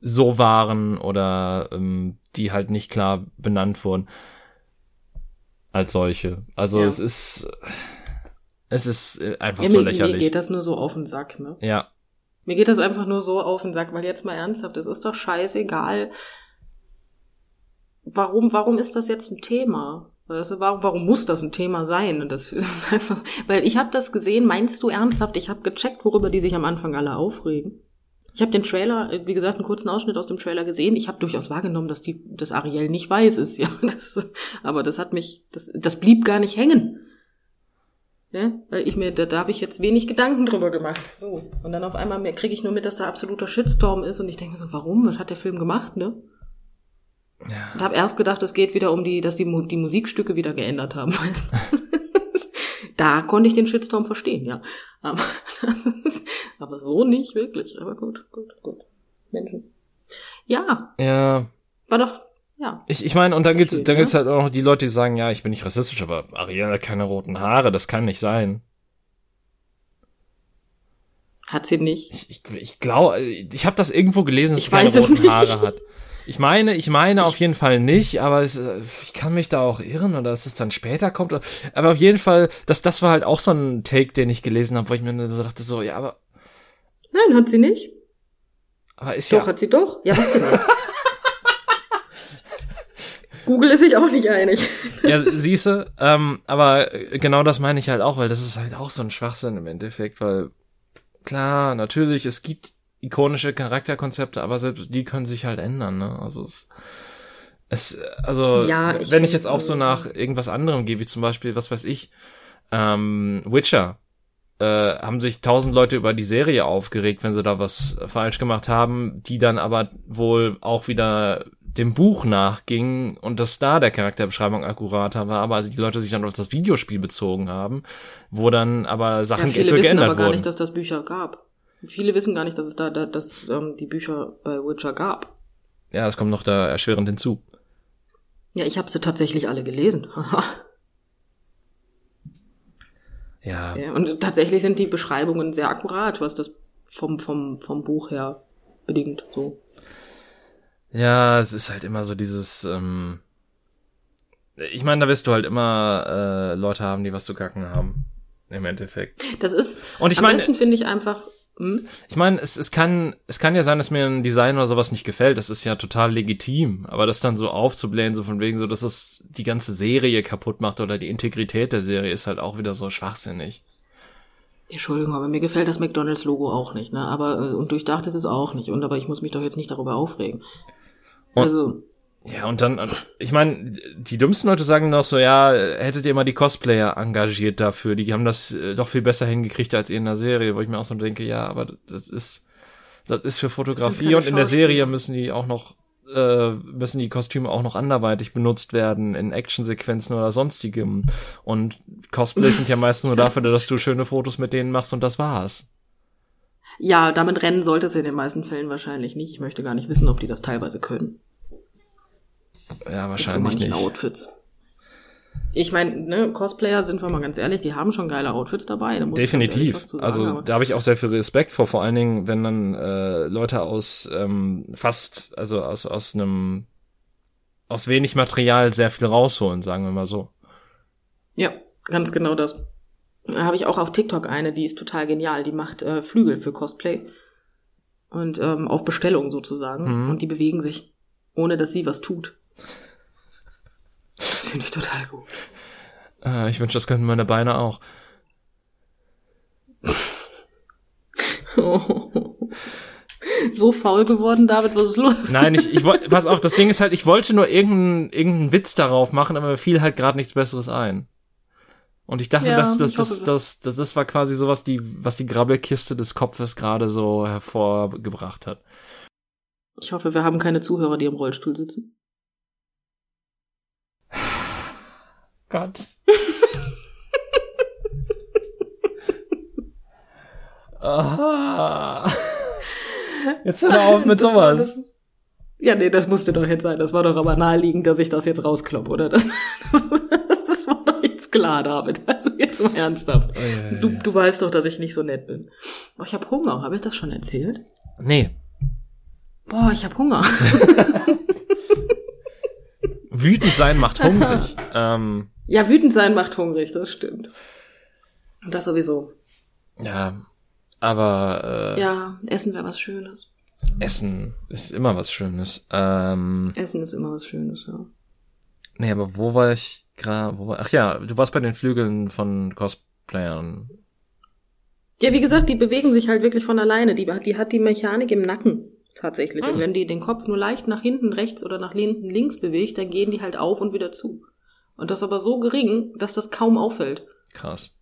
S1: so waren oder ähm, die halt nicht klar benannt wurden als solche. Also
S2: Ja.
S1: es ist es ist äh, einfach
S2: Ja,
S1: so
S2: mir, mir
S1: lächerlich.
S2: geht das nur so auf den Sack, ne?
S1: ja,
S2: Mir geht das einfach nur so auf den Sack, weil jetzt mal ernsthaft, es ist doch scheißegal. Warum, warum ist das jetzt ein Thema? Weißt du, warum, warum muss das ein Thema sein? Das ist einfach, weil ich habe das gesehen, meinst du ernsthaft? Ich habe gecheckt, worüber die sich am Anfang alle aufregen. Ich habe den Trailer, äh, wie gesagt, einen kurzen Ausschnitt aus dem Trailer gesehen. Ich habe durchaus wahrgenommen, dass die, dass Ariel nicht weiß ist, ja. Das, aber das hat mich, das, das blieb gar nicht hängen. Ne? Weil ich mir, da, da habe ich jetzt wenig Gedanken drüber gemacht. So. Und dann auf einmal kriege ich nur mit, dass da absoluter Shitstorm ist und ich denke so, warum? Was hat der Film gemacht, ne?
S1: Ja.
S2: Und habe erst gedacht, es geht wieder um die, dass die, die Musikstücke wieder geändert haben. Da konnte ich den Shitstorm verstehen, ja. Aber, aber so nicht wirklich. Aber gut, gut, gut. Menschen. Ja,
S1: ja,
S2: war doch, ja.
S1: Ich, ich meine, und dann gibt's, dann
S2: ne?
S1: gibt's halt auch noch die Leute, die sagen, ja, ich bin nicht rassistisch, aber Ariel hat keine roten Haare, das kann nicht sein.
S2: Hat sie nicht.
S1: Ich, ich, ich glaube, ich habe das irgendwo gelesen, dass
S2: Ich
S1: sie keine roten. Haare hat. Ich meine, ich meine auf jeden Fall nicht, aber es, äh, ich kann mich da auch irren oder dass es dann später kommt. Aber auf jeden Fall, das, das war halt auch so ein Take, den ich gelesen habe, wo ich mir so dachte, so, ja, aber,
S2: Nein, hat sie nicht.
S1: aber ist
S2: Doch,
S1: ja,
S2: hat sie doch. Ja, was denn? Google ist sich auch nicht einig.
S1: ja, siehste, ähm, aber genau das meine ich halt auch, weil das ist halt auch so ein Schwachsinn im Endeffekt, weil klar, natürlich, es gibt ikonische Charakterkonzepte, aber selbst die können sich halt ändern, ne? Also es, es also
S2: Ja, ich
S1: wenn ich jetzt auch so nach irgendwas anderem gehe, wie zum Beispiel, was weiß ich, ähm, Witcher, äh, haben sich tausend Leute über die Serie aufgeregt, wenn sie da was falsch gemacht haben, die dann aber wohl auch wieder dem Buch nachging und dass da der Charakterbeschreibung akkurater war, aber also die Leute sich dann auf das Videospiel bezogen haben, wo dann aber
S2: Ja,
S1: Sachen
S2: viele
S1: für
S2: wissen
S1: geändert
S2: aber gar
S1: wurden.
S2: nicht, dass das Bücher gab. Viele wissen gar nicht, dass es da, da dass ähm, die Bücher bei Witcher gab.
S1: ja, das kommt noch da erschwerend hinzu.
S2: Ja, ich habe sie tatsächlich alle gelesen.
S1: Ja,
S2: ja, und tatsächlich sind die Beschreibungen sehr akkurat, was das vom, vom, vom Buch her bedingt. So.
S1: Ja, es ist halt immer so dieses, ähm, ich meine, da wirst du halt immer äh, Leute haben, die was zu kacken haben. Im Endeffekt.
S2: Das ist,
S1: Und ich
S2: am
S1: meine-
S2: besten finde ich einfach,
S1: Ich meine, es, es kann, es kann ja sein, dass mir ein Design oder sowas nicht gefällt. Das ist ja total legitim. Aber das dann so aufzublähen, so von wegen so, dass es die ganze Serie kaputt macht oder die Integrität der Serie ist halt auch wieder so schwachsinnig.
S2: Entschuldigung, aber mir gefällt das McDonalds-Logo auch nicht, ne? Aber, äh, und durchdacht ist es auch nicht. Und aber ich muss mich doch jetzt nicht darüber aufregen.
S1: Und-
S2: Also,
S1: Ja, und dann, ich meine, die dümmsten Leute sagen noch so, ja, hättet ihr mal die Cosplayer engagiert dafür, die haben das äh, doch viel besser hingekriegt als ihr in der Serie, wo ich mir auch so denke, ja, aber das ist, das ist für Fotografie und in der Serie müssen die auch noch, äh, müssen die Kostüme auch noch anderweitig benutzt werden, in Actionsequenzen oder sonstigem. Und Cosplays sind ja meistens nur dafür, dass du schöne Fotos mit denen machst und das war's.
S2: Ja, damit rennen sollte es in den meisten Fällen wahrscheinlich nicht. Ich möchte gar nicht wissen, ob die das teilweise können.
S1: Ja,
S2: so
S1: wahrscheinlich
S2: manchen
S1: nicht.
S2: Outfits. Ich meine, ne, Cosplayer sind wir mal ganz ehrlich, die haben schon geile Outfits dabei. Da
S1: Definitiv.
S2: zu sagen,
S1: Also
S2: aber-
S1: da habe ich auch sehr viel Respekt vor, vor allen Dingen, wenn dann äh, Leute aus ähm, fast, also aus aus einem aus wenig Material sehr viel rausholen, sagen wir mal so.
S2: Ja, ganz genau das. Da habe ich auch auf TikTok eine, die ist total genial. Die macht äh, Flügel für Cosplay. Und ähm, auf Bestellung sozusagen.
S1: Mhm.
S2: Und die bewegen sich, ohne dass sie was tut. Das finde ich total gut.
S1: Äh, ich wünsche, das könnten meine Beine auch.
S2: so faul geworden, David, was ist los?
S1: Nein, ich, ich wollte, pass auf, das Ding ist halt, ich wollte nur irgendeinen irgendeinen Witz darauf machen, aber mir fiel halt gerade nichts Besseres ein. Und ich dachte,
S2: Ja,
S1: dass das, das, das, das, das war quasi sowas, die, was die Grabbelkiste des Kopfes gerade so hervorgebracht hat.
S2: Ich hoffe, wir haben keine Zuhörer, die im Rollstuhl sitzen.
S1: Gott. ah. Jetzt hör doch auf mit
S2: Das
S1: sowas.
S2: das- Ja, nee, das musste doch jetzt sein. Das war doch aber naheliegend, dass ich das jetzt rauskloppe, oder? Das, das war doch jetzt klar, David. Also jetzt mal ernsthaft. Du, du weißt doch, dass ich nicht so nett bin. Boah, ich habe Hunger. Habe ich das schon erzählt?
S1: Nee.
S2: Boah, ich habe Hunger.
S1: Wütend sein macht hungrig. ähm,
S2: Ja, wütend sein macht hungrig, das stimmt. Das sowieso.
S1: ja, aber äh,
S2: Ja, Essen wäre was Schönes.
S1: Essen ist immer was Schönes. Ähm,
S2: Essen ist immer was Schönes, ja.
S1: nee, aber wo war ich gerade? War, ach ja, du warst bei den Flügeln von Cosplayern.
S2: Ja, wie gesagt, die bewegen sich halt wirklich von alleine. Die, die hat die Mechanik im Nacken tatsächlich.
S1: Hm.
S2: Und wenn die den Kopf nur leicht nach hinten rechts oder nach hinten links bewegt, dann gehen die halt auf und wieder zu. Und das aber so gering, dass das kaum auffällt.
S1: Krass.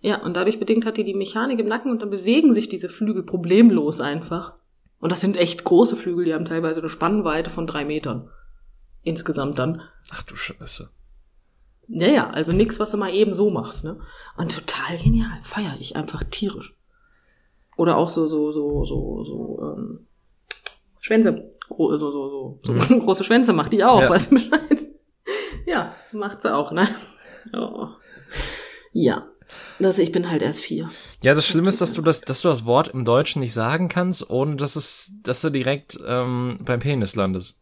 S2: Ja, und dadurch bedingt hat die die Mechanik im Nacken und dann bewegen sich diese Flügel problemlos einfach. Und das sind echt große Flügel, die haben teilweise eine Spannweite von drei Metern. Insgesamt dann.
S1: Ach du Scheiße.
S2: Ja, ja, also nix, was du mal eben so machst, ne? Und total genial. Feier ich einfach tierisch. Oder auch so, so, so, so, so, ähm, Schwänze. Gro so, so, so, so große Schwänze macht die auch,
S1: Ja.
S2: weißt du Bescheid? Ja, macht sie auch, ne? Oh. Ja. Das, ich bin halt erst vier.
S1: Ja, das Schlimme ist, dass du das, dass du das Wort im Deutschen nicht sagen kannst, ohne dass es, dass du direkt ähm, beim Penis landest.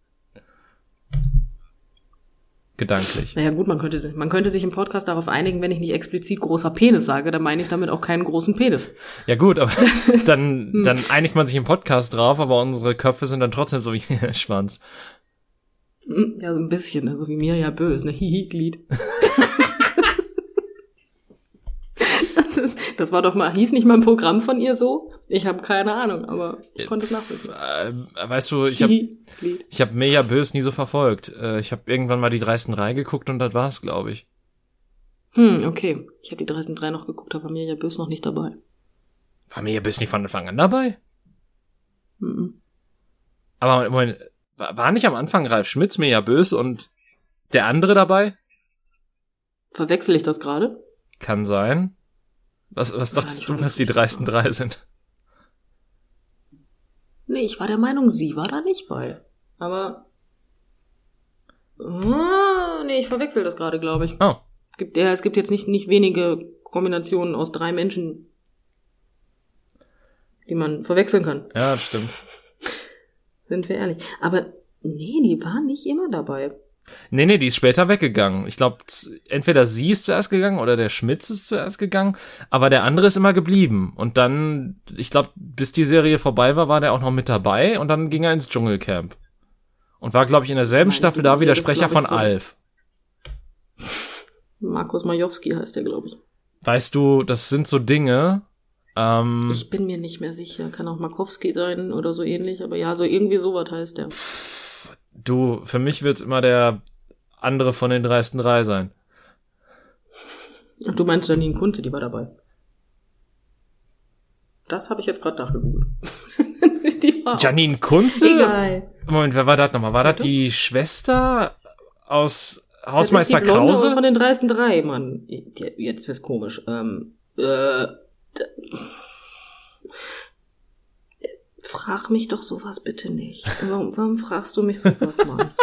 S1: Gedanklich.
S2: Naja, gut, man könnte, sich- man könnte sich im Podcast darauf einigen, wenn ich nicht explizit großer Penis sage, dann meine ich damit auch keinen großen Penis.
S1: Ja gut, aber dann, dann einigt man sich im Podcast drauf, aber unsere Köpfe sind dann trotzdem so wie Schwanz.
S2: Hm, Ja, so ein bisschen, ne? so wie mir ja böse, ne? Hihi-Glied. das, das war doch mal, hieß nicht mal ein Programm von ihr so? Ich habe keine Ahnung, aber ich konnte es nachvollziehen.
S1: Ähm, weißt du, ich habe ich hab Meja Bös nie so verfolgt. Äh, ich habe irgendwann mal die dreisten drei geguckt und das war's, glaube ich.
S2: Hm, okay. Ich habe die 303 noch geguckt, aber mir ja böse noch nicht dabei.
S1: War Meja Bös nicht von Anfang an dabei?
S2: Mhm.
S1: Aber Moment, war, nicht am Anfang Ralf Schmitz, Meja Bös und der andere dabei?
S2: Verwechsel ich das gerade?
S1: Kann sein. Was, was
S2: Ja,
S1: dachtest du, was die dreisten drei sind?
S2: Nee, ich war der Meinung, sie war da nicht bei. Aber. Ah, nee, ich verwechsel das gerade, glaube ich.
S1: Oh,
S2: Es gibt, ja, es gibt jetzt nicht, nicht wenige Kombinationen aus drei Menschen, die man verwechseln kann.
S1: ja, das stimmt.
S2: Sind wir ehrlich. Aber nee, die war nicht immer dabei.
S1: Nee, nee, die ist später weggegangen. Ich glaube, entweder sie ist zuerst gegangen oder der Schmitz ist zuerst gegangen, aber der andere ist immer geblieben. Und dann, ich glaube, bis die Serie vorbei war, war der auch noch mit dabei und dann ging er ins Dschungelcamp. Und war, glaube ich, in derselben
S2: meine,
S1: Staffel da wie der Sprecher
S2: ich,
S1: von- Alf.
S2: Markus Majowski heißt der, glaube ich.
S1: Weißt du, das sind so Dinge, ähm,
S2: Ich bin mir nicht mehr sicher. Kann auch Markowski sein oder so ähnlich. Aber ja, so irgendwie sowas heißt der.
S1: du, für mich wird's immer der andere von den dreisten drei sein.
S2: Ach, du meinst Janine Kunze, die war dabei. Das habe ich jetzt gerade nachgegoogelt. die war auch-
S1: Janine Kunze?
S2: Egal.
S1: Moment, wer war das nochmal? War das die Schwester aus
S2: Das
S1: Hausmeister
S2: ist die Blonde
S1: Krause?
S2: von den dreisten drei, Mann. Jetzt wird's komisch. Ähm, äh, Frag mich doch sowas bitte nicht. Warum, warum fragst du mich sowas mal?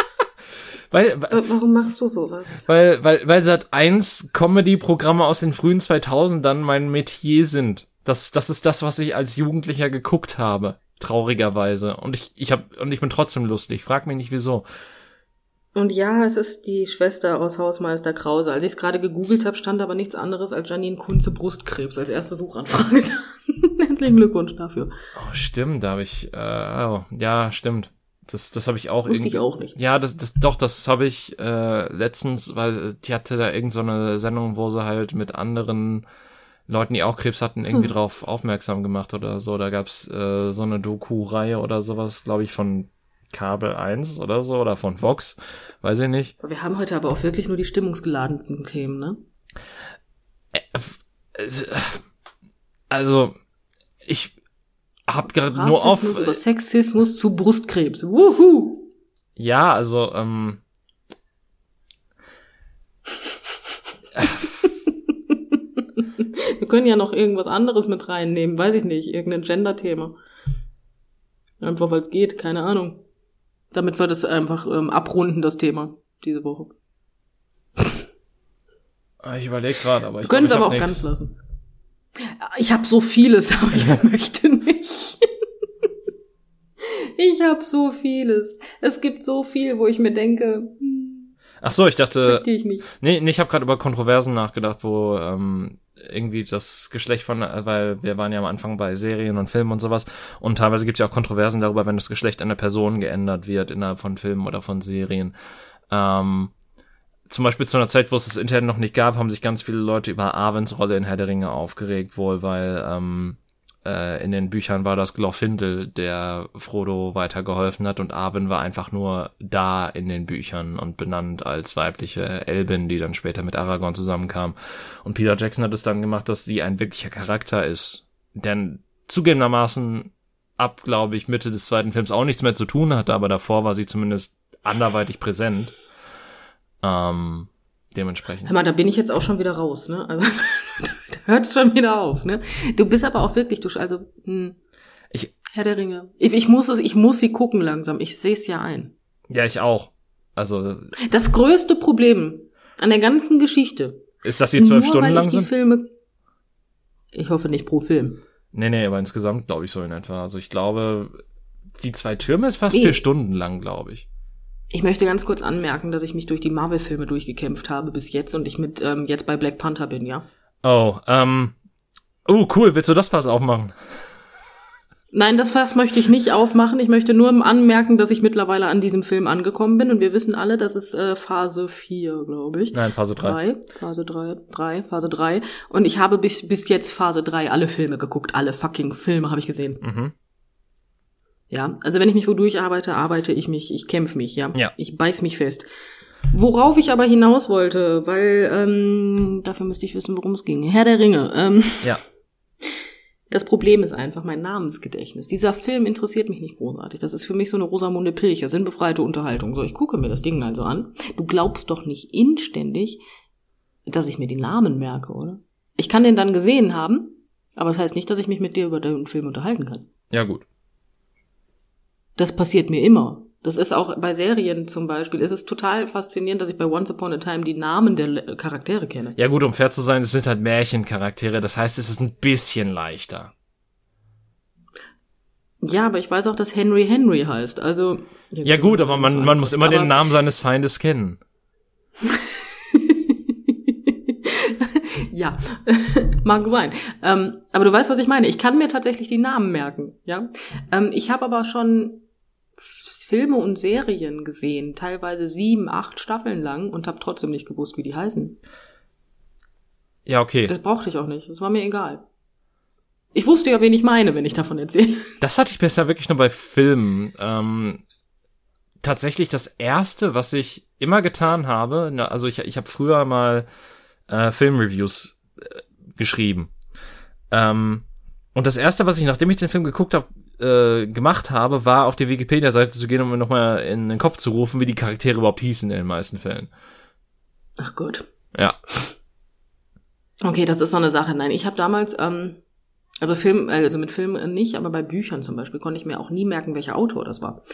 S1: Weil,
S2: warum machst du sowas?
S1: Weil, weil, weil seit eins Comedy-Programme aus den frühen 2000ern mein Metier sind. Das, das ist das, was ich als Jugendlicher geguckt habe. Traurigerweise. Und ich, ich hab, und ich bin trotzdem lustig. Frag mich nicht wieso.
S2: Und ja, es ist die Schwester aus Hausmeister Krause. Als ich es gerade gegoogelt habe, stand aber nichts anderes als Janine Kunze Brustkrebs als erste Suchanfrage. Herzlichen Glückwunsch dafür.
S1: Oh, stimmt, da habe ich, äh, oh, ja, stimmt. Das, das habe ich auch
S2: Wusste
S1: irgendwie.
S2: ich auch nicht.
S1: Ja, das, das, doch, das habe ich äh, letztens, weil die hatte da irgendeine so Sendung, wo sie halt mit anderen Leuten, die auch Krebs hatten, irgendwie
S2: Hm.
S1: drauf aufmerksam gemacht oder so. Da gab's äh, so eine Doku-Reihe oder sowas, glaube ich, von Kabel 1 oder so oder von Vox, weiß ich nicht.
S2: Wir haben heute aber auch wirklich nur die stimmungsgeladensten Themen, ne?
S1: Also, ich hab gerade nur auf.
S2: Über Sexismus zu Brustkrebs. Wuhu!
S1: Ja, also, ähm.
S2: Wir können ja noch irgendwas anderes mit reinnehmen, weiß ich nicht, irgendein Gender-Thema. Einfach weil es geht, keine Ahnung. Damit wir das einfach ähm, abrunden, das Thema, diese Woche.
S1: Ah, Ich überlege gerade, aber ich
S2: können es aber auch
S1: hab
S2: ganz
S1: nix.
S2: lassen. Ich habe so vieles, aber ich möchte nicht. Ich habe so vieles. Es gibt so viel, wo ich mir denke, hm,
S1: Ach so, ich dachte,
S2: ich nicht.
S1: nee, nee ich habe gerade über Kontroversen nachgedacht, wo ähm, irgendwie das Geschlecht von, äh, weil wir waren ja am Anfang bei Serien und Filmen und sowas und teilweise gibt es ja auch Kontroversen darüber, wenn das Geschlecht einer Person geändert wird innerhalb von Filmen oder von Serien. Ähm, zum Beispiel zu einer Zeit, wo es das Internet noch nicht gab, haben sich ganz viele Leute über Arwens Rolle in Herr der Ringe aufgeregt, wohl, weil ähm, äh, in den Büchern war das Glorfindel, der Frodo weitergeholfen hat und Arwen war einfach nur da in den Büchern und benannt als weibliche Elbin, die dann später mit Aragorn zusammenkam. Und Peter Jackson hat es dann gemacht, dass sie ein wirklicher Charakter ist, denn zugegebenermaßen ab, glaube ich, Mitte des zweiten Films auch nichts mehr zu tun hatte, aber davor war sie zumindest anderweitig präsent. Ähm, dementsprechend.
S2: Hör mal, da bin ich jetzt auch schon wieder raus, ne? Also da hört's schon wieder auf, ne? Du bist aber auch wirklich, du, also hm,
S1: Ich,
S2: Herr der Ringe. Ich, ich muss es, ich muss sie gucken langsam. Ich sehe es ja ein.
S1: ja, ich auch. Also,
S2: Das größte Problem an der ganzen Geschichte.
S1: ist das die zwölf Stunden
S2: weil
S1: lang
S2: ich die
S1: sind?
S2: Filme. Ich hoffe nicht pro Film.
S1: Nee, nee, aber insgesamt glaube ich so in etwa. Also ich glaube, die zwei Türme ist fast
S2: Nee.
S1: vier Stunden lang, glaube ich.
S2: Ich möchte ganz kurz anmerken, dass ich mich durch die Marvel-Filme durchgekämpft habe bis jetzt und ich mit ähm, jetzt bei Black Panther bin, ja.
S1: Oh, ähm. Oh, cool, willst du das Fass aufmachen?
S2: Nein, das Fass möchte ich nicht aufmachen. Ich möchte nur anmerken, dass ich mittlerweile an diesem Film angekommen bin und wir wissen alle, das ist äh, Phase 4, glaube ich.
S1: Nein, Phase 3.
S2: Drei, Phase 3, 3, Phase 3. Und ich habe bis, bis jetzt Phase 3 alle Filme geguckt. Alle fucking Filme habe ich gesehen.
S1: Mhm.
S2: Ja, also wenn ich mich wodurch arbeite, arbeite ich mich, ich kämpfe mich, ja.
S1: Ja.
S2: Ich beiß mich fest. Worauf ich aber hinaus wollte, weil ähm, dafür müsste ich wissen, worum es ging. Herr der Ringe. Ähm,
S1: Ja.
S2: das Problem ist einfach mein Namensgedächtnis. Dieser Film interessiert mich nicht großartig. Das ist für mich so eine Rosamunde Pilcher, sinnbefreite Unterhaltung. So, ich gucke mir das Ding also an. Du glaubst doch nicht inständig, dass ich mir die Namen merke, oder? Ich kann den dann gesehen haben, aber das heißt nicht, dass ich mich mit dir über den Film unterhalten kann.
S1: Ja, gut.
S2: Das passiert mir immer. Das ist auch bei Serien zum Beispiel. Es ist total faszinierend, dass ich bei Once Upon a Time die Namen der Charaktere kenne.
S1: Ja, gut, um fair zu sein, es sind halt Märchencharaktere, das heißt, es ist ein bisschen leichter.
S2: Ja, aber ich weiß auch, dass Henry Henry heißt. Also
S1: Ja, gut, aber man, man muss immer den Namen seines Feindes kennen.
S2: Ja, mag sein. Ähm, aber du weißt, was ich meine. Ich kann mir tatsächlich die Namen merken. Ja, ähm, ich habe aber schon Filme und Serien gesehen, teilweise sieben, acht Staffeln lang und habe trotzdem nicht gewusst, wie die heißen.
S1: Ja, okay.
S2: Das brauchte ich auch nicht. Das war mir egal. Ich wusste ja, wen ich meine, wenn ich davon erzähle.
S1: Das hatte ich bisher wirklich nur bei Filmen. Ähm, tatsächlich das erste, was ich immer getan habe, also ich, ich habe früher mal äh, Filmreviews äh, geschrieben. Ähm, und das erste, was ich, nachdem ich den Film geguckt habe, äh, gemacht habe, war auf die Wikipedia-Seite zu gehen, um mir nochmal in den Kopf zu rufen, wie die Charaktere überhaupt hießen in den meisten Fällen.
S2: Ach Gott.
S1: Ja.
S2: Okay, das ist so eine Sache. Nein, ich habe damals, ähm, Also Film, also mit Filmen nicht, aber bei Büchern zum Beispiel konnte ich mir auch nie merken, welcher Autor das war.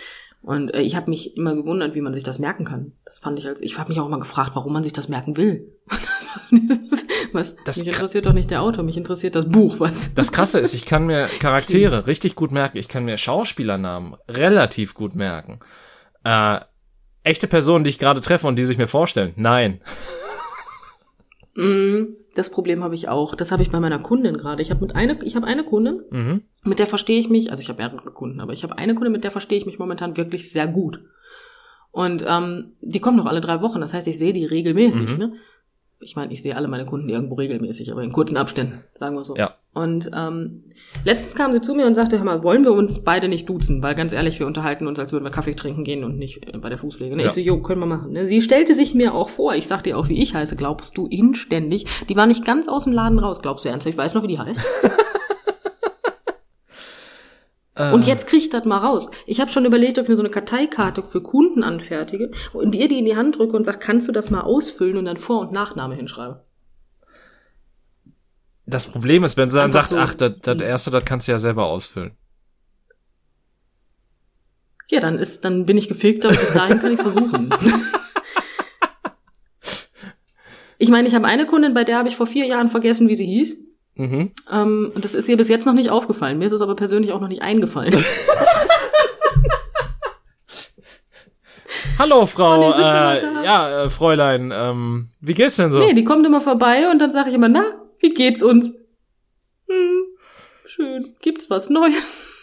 S2: Und äh, ich habe mich immer gewundert, wie man sich das merken kann. Das fand ich als ich habe mich auch immer gefragt, warum man sich das merken will. was,
S1: Das
S2: mich interessiert doch nicht der Autor, mich interessiert das Buch, was.
S1: Das Krasse ist, ich kann mir Charaktere richtig gut merken. Ich kann mir Schauspielernamen relativ gut merken. Äh, echte Personen, die ich gerade treffe und die sich mir vorstellen. Nein.
S2: Mm, Das Problem habe ich auch. Das habe ich bei meiner Kundin gerade. Ich habe mit eine, ich habe eine Kundin,
S1: Mhm.
S2: mit der verstehe ich mich, also ich habe mehrere Kunden, aber ich habe eine Kundin, mit der verstehe ich mich momentan wirklich sehr gut. Und ähm, die kommen noch alle drei Wochen, das heißt, ich sehe die regelmäßig.
S1: Mhm.
S2: Ne? Ich meine, ich sehe alle meine Kunden irgendwo regelmäßig, aber in kurzen Abständen, sagen wir so.
S1: Ja.
S2: Und ähm, letztens kam sie zu mir und sagte, hör mal, wollen wir uns beide nicht duzen? Weil ganz ehrlich, wir unterhalten uns, als würden wir Kaffee trinken gehen und nicht äh, bei der Fußpflege. Ne?
S1: Ja.
S2: Ich so, jo, können wir machen. Ne? Sie stellte sich mir auch vor, ich sagte ihr auch, wie ich heiße, glaubst du inständig? Die war nicht ganz aus dem Laden raus, glaubst du ernsthaft? Ich weiß noch, wie die heißt.
S1: Äh,
S2: Und jetzt kriegt das mal raus. Ich habe schon überlegt, ob ich mir so eine Karteikarte für Kunden anfertige und ihr die in die Hand drücke und sage, kannst du das mal ausfüllen und dann Vor- und Nachname hinschreibe.
S1: Das Problem ist, wenn sie dann
S2: Einfach
S1: sagt,
S2: so.
S1: ach, das, das erste, das kannst du ja selber ausfüllen.
S2: Ja, dann ist, dann bin ich gefickt, aber bis dahin kann ich versuchen. ich meine, ich habe eine Kundin, bei der habe ich vor vier Jahren vergessen, wie sie hieß.
S1: Mhm.
S2: Ähm, und das ist ihr bis jetzt noch nicht aufgefallen. Mir ist es aber persönlich auch noch nicht eingefallen.
S1: Hallo, Frau,
S2: Oh,
S1: äh, ja, äh, Fräulein, ähm, wie geht's denn so?
S2: Nee, die kommt immer vorbei und dann sage ich immer, na, wie geht's uns? Hm, schön. Gibt's was Neues?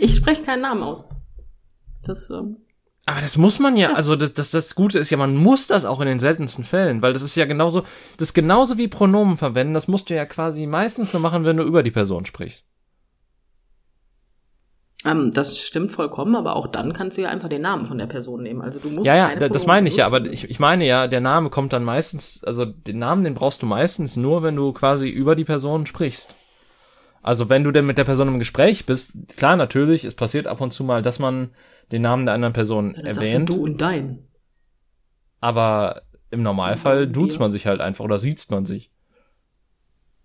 S2: Ich spreche keinen Namen aus. Das, ähm,
S1: Aber das muss man ja, also das, das, das Gute ist ja, man muss das auch in den seltensten Fällen, weil das ist ja genauso, das ist genauso wie Pronomen verwenden, das musst du ja quasi meistens nur machen, wenn du über die Person sprichst.
S2: ähm, das stimmt vollkommen, aber auch dann kannst du ja einfach den Namen von der Person nehmen. Also du musst
S1: Ja, ja, das
S2: Pronomen
S1: meine ich ja, aber ich, ich meine ja, der Name kommt dann meistens, also den Namen, den brauchst du meistens nur, wenn du quasi über die Person sprichst. Also wenn du denn mit der Person im Gespräch bist, klar, natürlich, es passiert ab und zu mal, dass man den Namen der anderen Person
S2: Ja,
S1: erwähnt,
S2: du du und dein.
S1: aber im Normalfall
S2: Ja.
S1: duzt man sich halt einfach oder sieht man sich.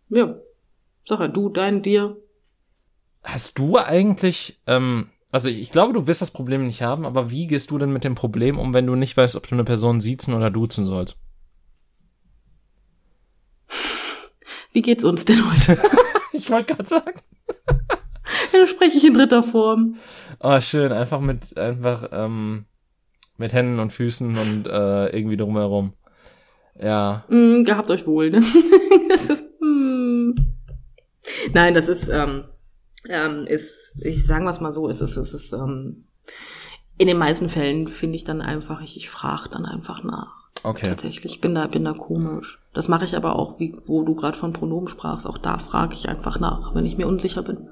S2: Ja. Sag ja, du, dein, dir.
S1: Hast du eigentlich, ähm, also ich glaube, du wirst das Problem nicht haben, aber wie gehst du denn mit dem Problem um, wenn du nicht weißt, ob du eine Person siezen oder duzen sollst?
S2: Wie geht's uns denn heute?
S1: Ich wollte gerade sagen.
S2: Dann spreche ich in dritter Form.
S1: Oh, schön, einfach mit, einfach, ähm, mit Händen und Füßen und äh, irgendwie drumherum. Ja.
S2: Mm, gehabt euch wohl, ne? das ist, mm. Nein, das ist, ähm, ähm, ist, ich sagen wir es mal so, ist es, ist es, ähm, in den meisten Fällen finde ich dann einfach, ich, ich frage dann einfach nach.
S1: Okay.
S2: Tatsächlich, ich bin da, bin da komisch. Das mache ich aber auch, wie, wo du gerade von Pronomen sprachst, auch da frage ich einfach nach, wenn ich mir unsicher bin.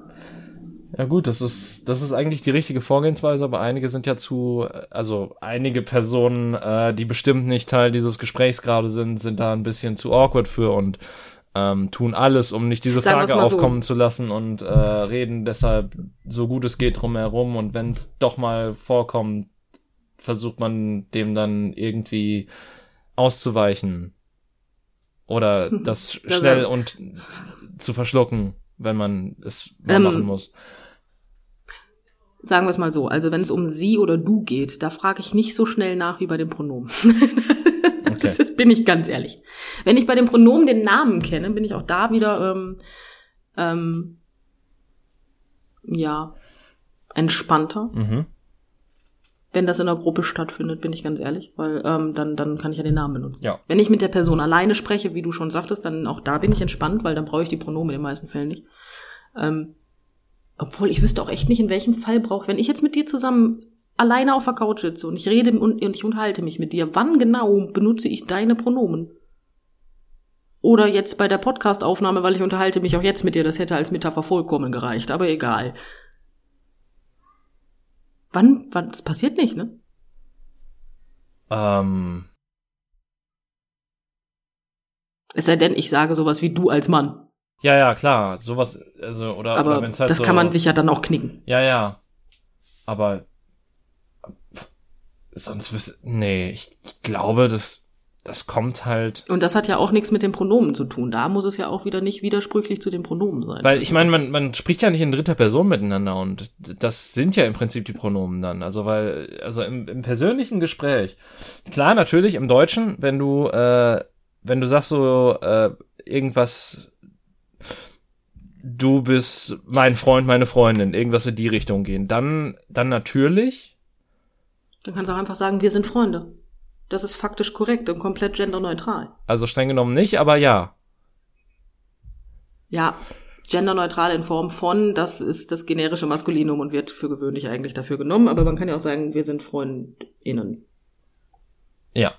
S1: Ja gut, das ist, das ist eigentlich die richtige Vorgehensweise, aber einige sind ja zu, also einige Personen, äh, die bestimmt nicht Teil dieses Gesprächs gerade sind, sind da ein bisschen zu awkward für und ähm, tun alles, um nicht diese
S2: Sagen
S1: Frage
S2: mal so.
S1: aufkommen zu lassen und äh, reden deshalb so gut es geht drumherum und wenn es doch mal vorkommt, versucht man dem dann irgendwie auszuweichen oder das schnell und zu verschlucken, wenn man es
S2: Ähm,
S1: machen muss.
S2: Sagen wir es mal so, also wenn es um sie oder du geht, da frage ich nicht so schnell nach wie bei den Pronomen. Das bin ich ganz ehrlich. Wenn ich bei den Pronomen den Namen kenne, bin ich auch da wieder ähm, ähm, ja entspannter.
S1: Mhm.
S2: Wenn das in der Gruppe stattfindet, bin ich ganz ehrlich, weil ähm, dann dann kann ich ja den Namen benutzen.
S1: Ja.
S2: Wenn ich mit der Person alleine spreche, wie du schon sagtest, dann auch da bin ich entspannt, weil dann brauche ich die Pronomen in den meisten Fällen nicht. Ähm, obwohl ich wüsste auch echt nicht, in welchem Fall brauche wenn ich jetzt mit dir zusammen alleine auf der Couch sitze und ich rede und, und ich unterhalte mich mit dir, wann genau benutze ich deine Pronomen? Oder jetzt bei der Podcast-Aufnahme, weil ich unterhalte mich auch jetzt mit dir, das hätte als Metapher vollkommen gereicht, aber egal. Wann, wann, das passiert nicht, ne?
S1: Ähm,
S2: Es sei denn, ich sage sowas wie du als Mann.
S1: ja, ja, klar. Sowas, also, oder,
S2: Aber
S1: oder wenn's halt
S2: das
S1: so,
S2: kann man sich ja dann auch knicken.
S1: Ja, ja. Aber sonst wüs nee, ich glaube, das das kommt halt.
S2: Und das hat ja auch nichts mit den Pronomen zu tun. Da muss es ja auch wieder nicht widersprüchlich zu den Pronomen sein.
S1: Weil ich meine, man, man spricht ja nicht in dritter Person miteinander und das sind ja im Prinzip die Pronomen dann. Also weil, also im, im persönlichen Gespräch, klar, natürlich im Deutschen, wenn du, äh, wenn du sagst so äh, irgendwas, du bist mein Freund, meine Freundin, irgendwas in die Richtung gehen, dann, dann natürlich.
S2: Dann kannst du auch einfach sagen, wir sind Freunde. Das ist faktisch korrekt und komplett genderneutral.
S1: Also streng genommen nicht, aber ja.
S2: Ja, genderneutral in Form von, das ist das generische Maskulinum und wird für gewöhnlich eigentlich dafür genommen, aber man kann ja auch sagen, wir sind FreundInnen.
S1: Ja.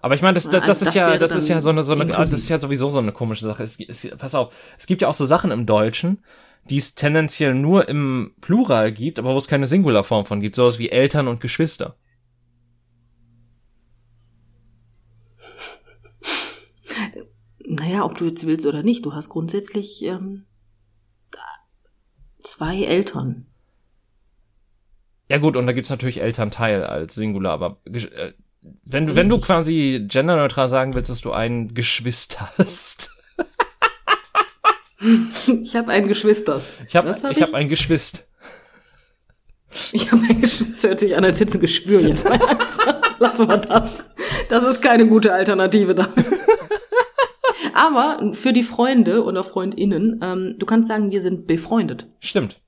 S1: Aber ich meine, das, das, das, ist ja, das ist ja so eine, so eine, das ist ja sowieso so eine komische Sache. Es, es, pass auf, es gibt ja auch so Sachen im Deutschen, die es tendenziell nur im Plural gibt, aber wo es keine Singularform von gibt, sowas wie Eltern und Geschwister.
S2: Naja, ob du jetzt willst oder nicht, du hast grundsätzlich ähm, zwei Eltern.
S1: Ja gut, und da gibt's natürlich Elternteil als Singular, aber äh, wenn du, wenn du quasi genderneutral sagen willst, dass du ein Geschwister hast.
S2: Ich habe ein Geschwisters.
S1: Ich habe hab ich hab ein Geschwist.
S2: Ich habe ein Geschwister. Hört sich an, als hätte ein Geschwür jetzt mal. Lassen wir das. Das ist keine gute Alternative da. Aber für die Freunde oder FreundInnen, ähm, du kannst sagen, wir sind befreundet.
S1: Stimmt.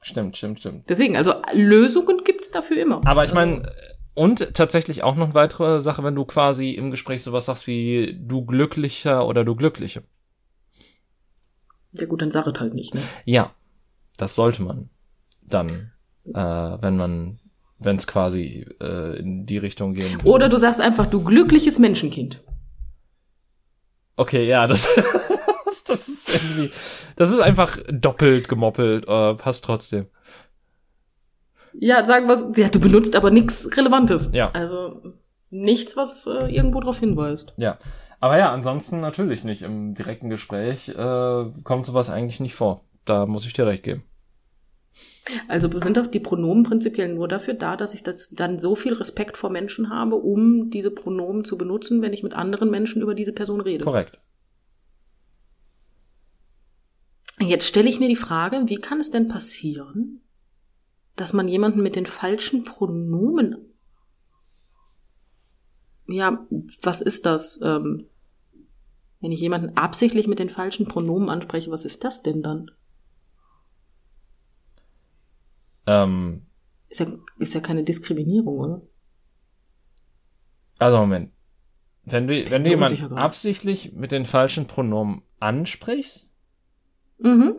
S1: Stimmt, stimmt, stimmt.
S2: Deswegen, also Lösungen gibt's dafür immer.
S1: Aber ich meine, und tatsächlich auch noch eine weitere Sache, wenn du quasi im Gespräch sowas sagst wie du glücklicher oder du glückliche.
S2: Ja gut, dann sag es halt nicht, ne?
S1: Ja, das sollte man dann, äh, wenn man, wenn es quasi äh, in die Richtung gehen
S2: würde. Oder du sagst einfach, du glückliches Menschenkind.
S1: Okay, ja, das, das ist irgendwie, das ist einfach doppelt gemoppelt, äh, passt trotzdem.
S2: Ja, sagen wir, ja, du benutzt aber nichts Relevantes.
S1: Ja.
S2: Also nichts, was äh, irgendwo darauf hinweist.
S1: Ja. Aber ja, ansonsten natürlich nicht. Im direkten Gespräch äh, kommt sowas eigentlich nicht vor. Da muss ich dir recht geben.
S2: Also sind doch die Pronomen prinzipiell nur dafür da, dass ich das dann so viel Respekt vor Menschen habe, um diese Pronomen zu benutzen, wenn ich mit anderen Menschen über diese Person rede.
S1: Korrekt.
S2: Jetzt stelle ich mir die Frage, wie kann es denn passieren, dass man jemanden mit den falschen Pronomen ja, was ist das? Ähm, wenn ich jemanden absichtlich mit den falschen Pronomen anspreche, was ist das denn dann?
S1: Ähm,
S2: ist, ja, ist ja keine Diskriminierung, oder?
S1: Also Moment. Wenn du, wenn du jemanden absichtlich mit den falschen Pronomen ansprichst?
S2: Mhm.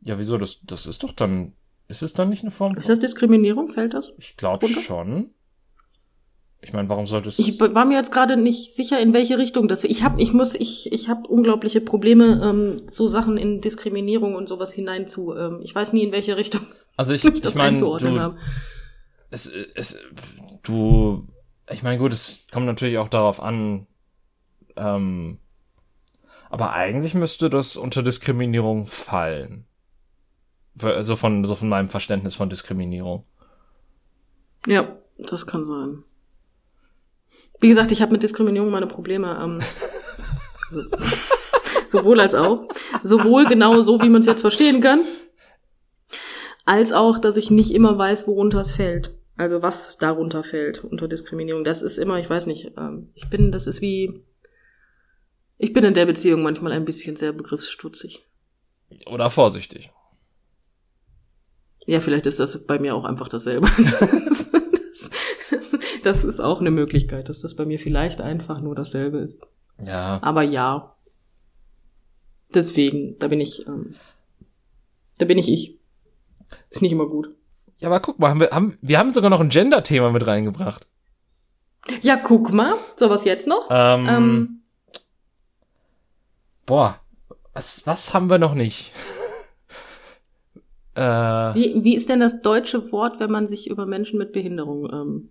S1: Ja, wieso? Das, das ist doch dann, ist es dann nicht eine Form von...
S2: Ist das Diskriminierung? Fällt das?
S1: Ich glaube schon. Ich meine, warum sollte es?
S2: Ich war mir jetzt gerade nicht sicher, in welche Richtung das. Ich habe, ich muss, ich, ich habe unglaubliche Probleme, ähm, so Sachen in Diskriminierung und sowas hinein zu. Ähm, ich weiß nie, in welche Richtung.
S1: Also ich, ich, ich meine, du, es, es, du, ich meine, gut, es kommt natürlich auch darauf an. Ähm, aber eigentlich müsste das unter Diskriminierung fallen. Also von, so von meinem Verständnis von Diskriminierung.
S2: Ja, das kann sein. Wie gesagt, ich habe mit Diskriminierung meine Probleme. Ähm, sowohl als auch. Sowohl genau so, wie man es jetzt verstehen kann, als auch, dass ich nicht immer weiß, worunter es fällt. Also was darunter fällt unter Diskriminierung. Das ist immer, ich weiß nicht, ähm, ich bin, das ist wie, ich bin in der Beziehung manchmal ein bisschen sehr begriffsstutzig.
S1: Oder vorsichtig.
S2: Ja, vielleicht ist das bei mir auch einfach dasselbe. das ist auch eine Möglichkeit, dass das bei mir vielleicht einfach nur dasselbe ist.
S1: Ja.
S2: Aber ja. Deswegen, da bin ich, ähm, da bin ich ich. Ist nicht immer gut.
S1: Ja, aber guck mal, haben wir, haben, wir haben sogar noch ein Gender-Thema mit reingebracht.
S2: Ja, guck mal. So, was jetzt noch?
S1: Ähm, ähm, boah, was, was haben wir noch nicht?
S2: äh, wie, wie ist denn das deutsche Wort, wenn man sich über Menschen mit Behinderung ähm,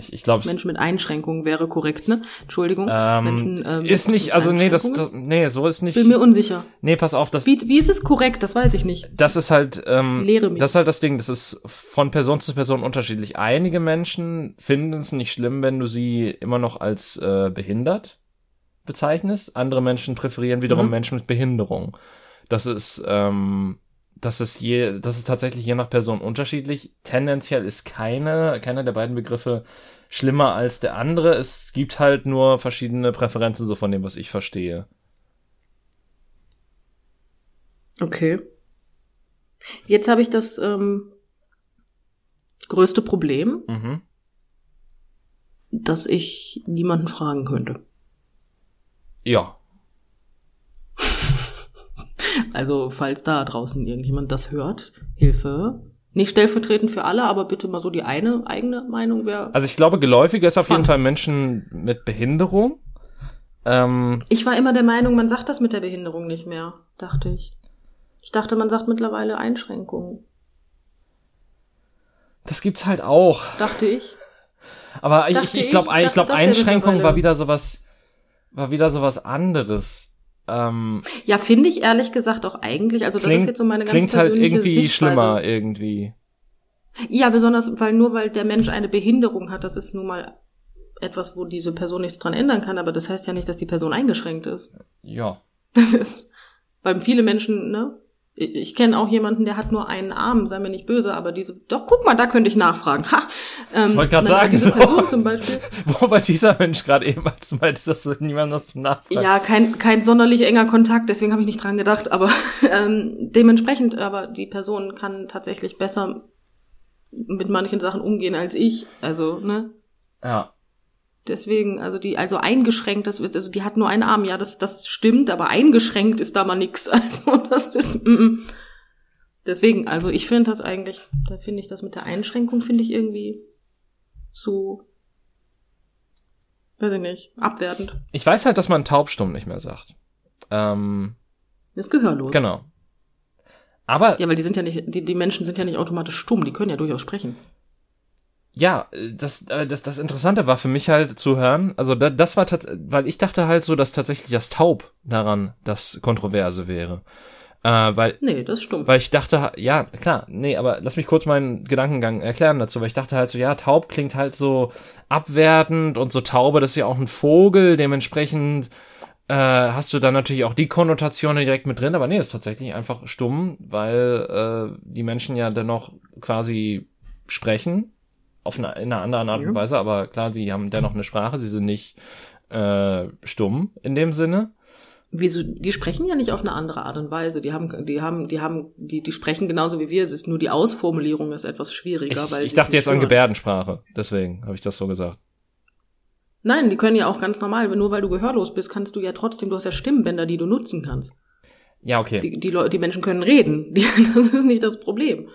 S1: Ich, ich glaube,
S2: Menschen mit Einschränkungen wäre korrekt, ne? Entschuldigung.
S1: ähm,
S2: Menschen, ähm,
S1: ist nicht, also nee, das, das, nee, so ist nicht.
S2: Bin mir unsicher.
S1: Nee, pass auf, das,
S2: Wie, wie ist es korrekt? Das weiß ich nicht.
S1: das ist halt, ähm,
S2: Lehre mich.
S1: das ist halt das Ding, das ist von Person zu Person unterschiedlich. Einige Menschen finden es nicht schlimm, wenn du sie immer noch als äh, behindert bezeichnest. Andere Menschen präferieren wiederum
S2: Mhm.
S1: Menschen mit Behinderung. Das ist, ähm, das ist je, das ist tatsächlich je nach Person unterschiedlich. Tendenziell ist keine, keiner der beiden Begriffe schlimmer als der andere. Es gibt halt nur verschiedene Präferenzen, so von dem, was ich verstehe.
S2: Okay. Jetzt habe ich das ähm, größte Problem,
S1: Mhm.
S2: dass ich niemanden fragen könnte.
S1: Ja.
S2: Also, falls da draußen irgendjemand das hört, Hilfe. Nicht stellvertretend für alle, aber bitte mal so die eine eigene Meinung wäre.
S1: Also ich glaube, geläufiger ist auf jeden. Fall Menschen mit Behinderung. Ähm,
S2: Ich war immer der Meinung, man sagt das mit der Behinderung nicht mehr, dachte ich. Ich dachte, man sagt mittlerweile Einschränkungen,
S1: das gibt's halt auch.
S2: dachte ich.
S1: Aber ich, ich,
S2: Dachte
S1: ich glaube,
S2: ich,
S1: ich, glaub,
S2: dachte,
S1: Einschränkung war wieder sowas, war wieder sowas anderes. Ähm,
S2: Ja, finde ich ehrlich gesagt auch eigentlich. Also das ist
S1: klingt
S2: jetzt so meine ganz
S1: klingt halt
S2: persönliche
S1: irgendwie
S2: Sichtweise.
S1: schlimmer irgendwie.
S2: Ja, besonders, weil nur weil der Mensch eine Behinderung hat, das ist nun mal etwas, wo diese Person nichts dran ändern kann, aber das heißt ja nicht, dass die Person eingeschränkt ist.
S1: Ja.
S2: Das ist, weil viele Menschen, ne? Ich, ich kenne auch jemanden, der hat nur einen Arm, sei mir nicht böse, aber diese, doch, guck mal, da könnte ich nachfragen. Ha! Ähm,
S1: Ich wollte gerade sagen,
S2: Diese
S1: so.
S2: Person zum Beispiel,
S1: Wobei dieser Mensch gerade ebenfalls meinte, dass niemand das zum Nachfragen.
S2: ja, kein, kein sonderlich enger Kontakt, deswegen habe ich nicht dran gedacht, aber ähm, dementsprechend, aber die Person kann tatsächlich besser mit manchen Sachen umgehen als ich. Also, ne?
S1: Ja.
S2: Deswegen, also die, also eingeschränkt, das wird, also die hat nur einen Arm, ja, das, das stimmt, aber eingeschränkt ist da mal nix. Also das ist. Mm, mm. Deswegen, also ich finde das eigentlich, da finde ich das mit der Einschränkung, finde ich irgendwie so, weiß ich nicht, abwertend.
S1: Ich weiß halt, dass man taubstumm nicht mehr sagt. Ähm,
S2: Das ist gehörlos.
S1: genau. Aber
S2: Ja, weil die sind ja nicht, die, die Menschen sind ja nicht automatisch stumm, die können ja durchaus sprechen.
S1: Ja, das, äh, das, das Interessante war für mich halt zu hören, also da, das war tatsächlich, weil ich dachte halt so, dass tatsächlich das Taub daran das Kontroverse wäre. Äh, weil,
S2: Nee, das stumm.
S1: weil ich dachte, ja, klar, nee, aber lass mich kurz meinen Gedankengang erklären dazu, weil ich dachte halt so, ja, taub klingt halt so abwertend und so Taube, das ist ja auch ein Vogel, dementsprechend äh, hast du dann natürlich auch die Konnotationen direkt mit drin, aber nee, ist tatsächlich einfach stumm, weil äh, die Menschen ja dennoch quasi sprechen, auf eine, in einer anderen Art und. Weise, aber klar, sie haben dennoch eine Sprache, sie sind nicht äh, stumm in dem Sinne.
S2: Wieso, die sprechen ja nicht auf eine andere Art und Weise. Die haben, die haben, die haben, die, die sprechen genauso wie wir. Es ist nur die Ausformulierung ist etwas schwieriger,
S1: Ich,
S2: weil
S1: ich dachte jetzt an
S2: hören.
S1: Gebärdensprache, deswegen habe ich das so gesagt.
S2: Nein, die können ja auch ganz normal, nur weil du gehörlos bist, kannst du ja trotzdem, du hast ja Stimmbänder, die du nutzen kannst.
S1: Ja, okay.
S2: Die, die, Leute, die Menschen können reden. Die, das ist nicht das Problem.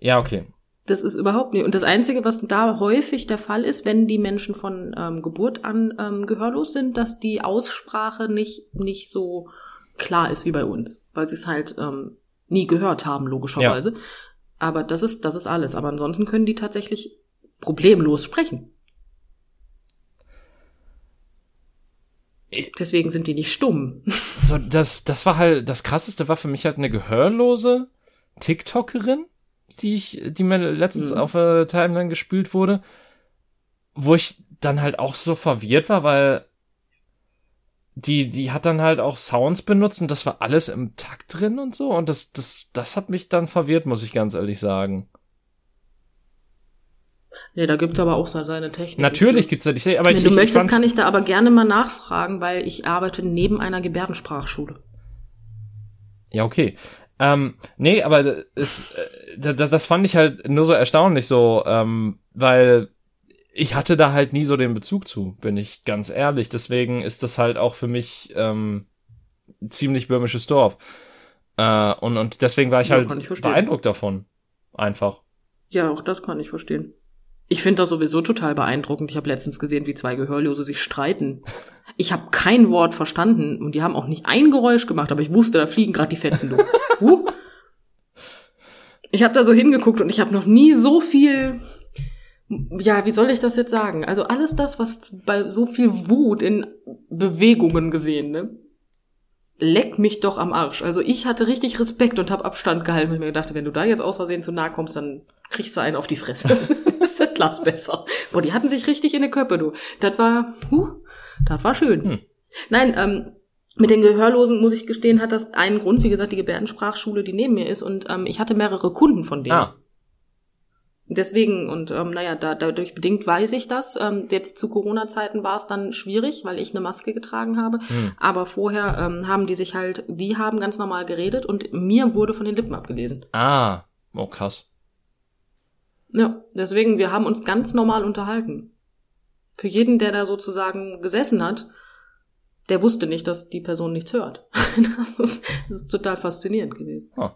S1: Ja, okay.
S2: Das ist überhaupt nicht. Und das Einzige, was da häufig der Fall ist, wenn die Menschen von ähm, Geburt an ähm, gehörlos sind, dass die Aussprache nicht, nicht so klar ist wie bei uns, weil sie es halt ähm, nie gehört haben, logischerweise. Aber das ist, das ist alles. Aber ansonsten können die tatsächlich problemlos sprechen. Deswegen sind die nicht stumm.
S1: So, das, das war halt, das krasseste war für mich halt eine gehörlose TikTokerin, die ich, die mir letztens
S2: Mhm.
S1: auf der Timeline gespült wurde, wo ich dann halt auch so verwirrt war, weil die, die hat dann halt auch Sounds benutzt und das war alles im Takt drin und so und das, das, das hat mich dann verwirrt, muss ich ganz ehrlich sagen.
S2: Nee, da gibt's aber auch seine Technik.
S1: Natürlich gibt's da die, aber
S2: Wenn
S1: ich,
S2: du
S1: ich,
S2: möchtest, kann ich da aber gerne mal nachfragen, weil ich arbeite neben einer Gebärdensprachschule.
S1: Ja, okay. Ähm, nee, aber es, äh, das, das fand ich halt nur so erstaunlich so, ähm, weil ich hatte da halt nie so den Bezug zu, bin ich ganz ehrlich. Deswegen ist das halt auch für mich ähm, ziemlich böhmisches Dorf. Äh, und, und deswegen war ich
S2: Ja,
S1: halt
S2: ich
S1: beeindruckt davon. Einfach.
S2: Ja, auch das kann ich verstehen. Ich finde das sowieso total beeindruckend. Ich habe letztens gesehen, wie zwei Gehörlose sich streiten. Ich habe kein Wort verstanden und die haben auch nicht ein Geräusch gemacht, aber ich wusste, da fliegen gerade die Fetzen durch. Huh. Ich habe da so hingeguckt und ich habe noch nie so viel ja, wie soll ich das jetzt sagen? Also alles das, was bei so viel Wut in Bewegungen gesehen, ne? Leck mich doch am Arsch. Also ich hatte richtig Respekt und habe Abstand gehalten, weil ich mir gedacht, wenn du da jetzt aus Versehen zu nahe kommst, dann kriegst du einen auf die Fresse. das ist das besser. Boah, die hatten sich richtig in die Köpfe, du. Das war, huh, das war schön. Hm. Nein, ähm, mit den Gehörlosen, muss ich gestehen, hat das einen Grund, wie gesagt, die Gebärdensprachschule, die neben mir ist. Und ähm, ich hatte mehrere Kunden von denen. Ah. Deswegen, und ähm, naja, da, dadurch bedingt weiß ich das. Ähm, jetzt zu Corona-Zeiten war es dann schwierig, weil ich eine Maske getragen habe. Hm. Aber vorher ähm, haben die sich halt, die haben ganz normal geredet und mir wurde von den Lippen abgelesen.
S1: Ah, oh krass.
S2: Ja, deswegen, wir haben uns ganz normal unterhalten. Für jeden, der da sozusagen gesessen hat, der wusste nicht, dass die Person nichts hört. das, ist, das ist total faszinierend gewesen. Oh.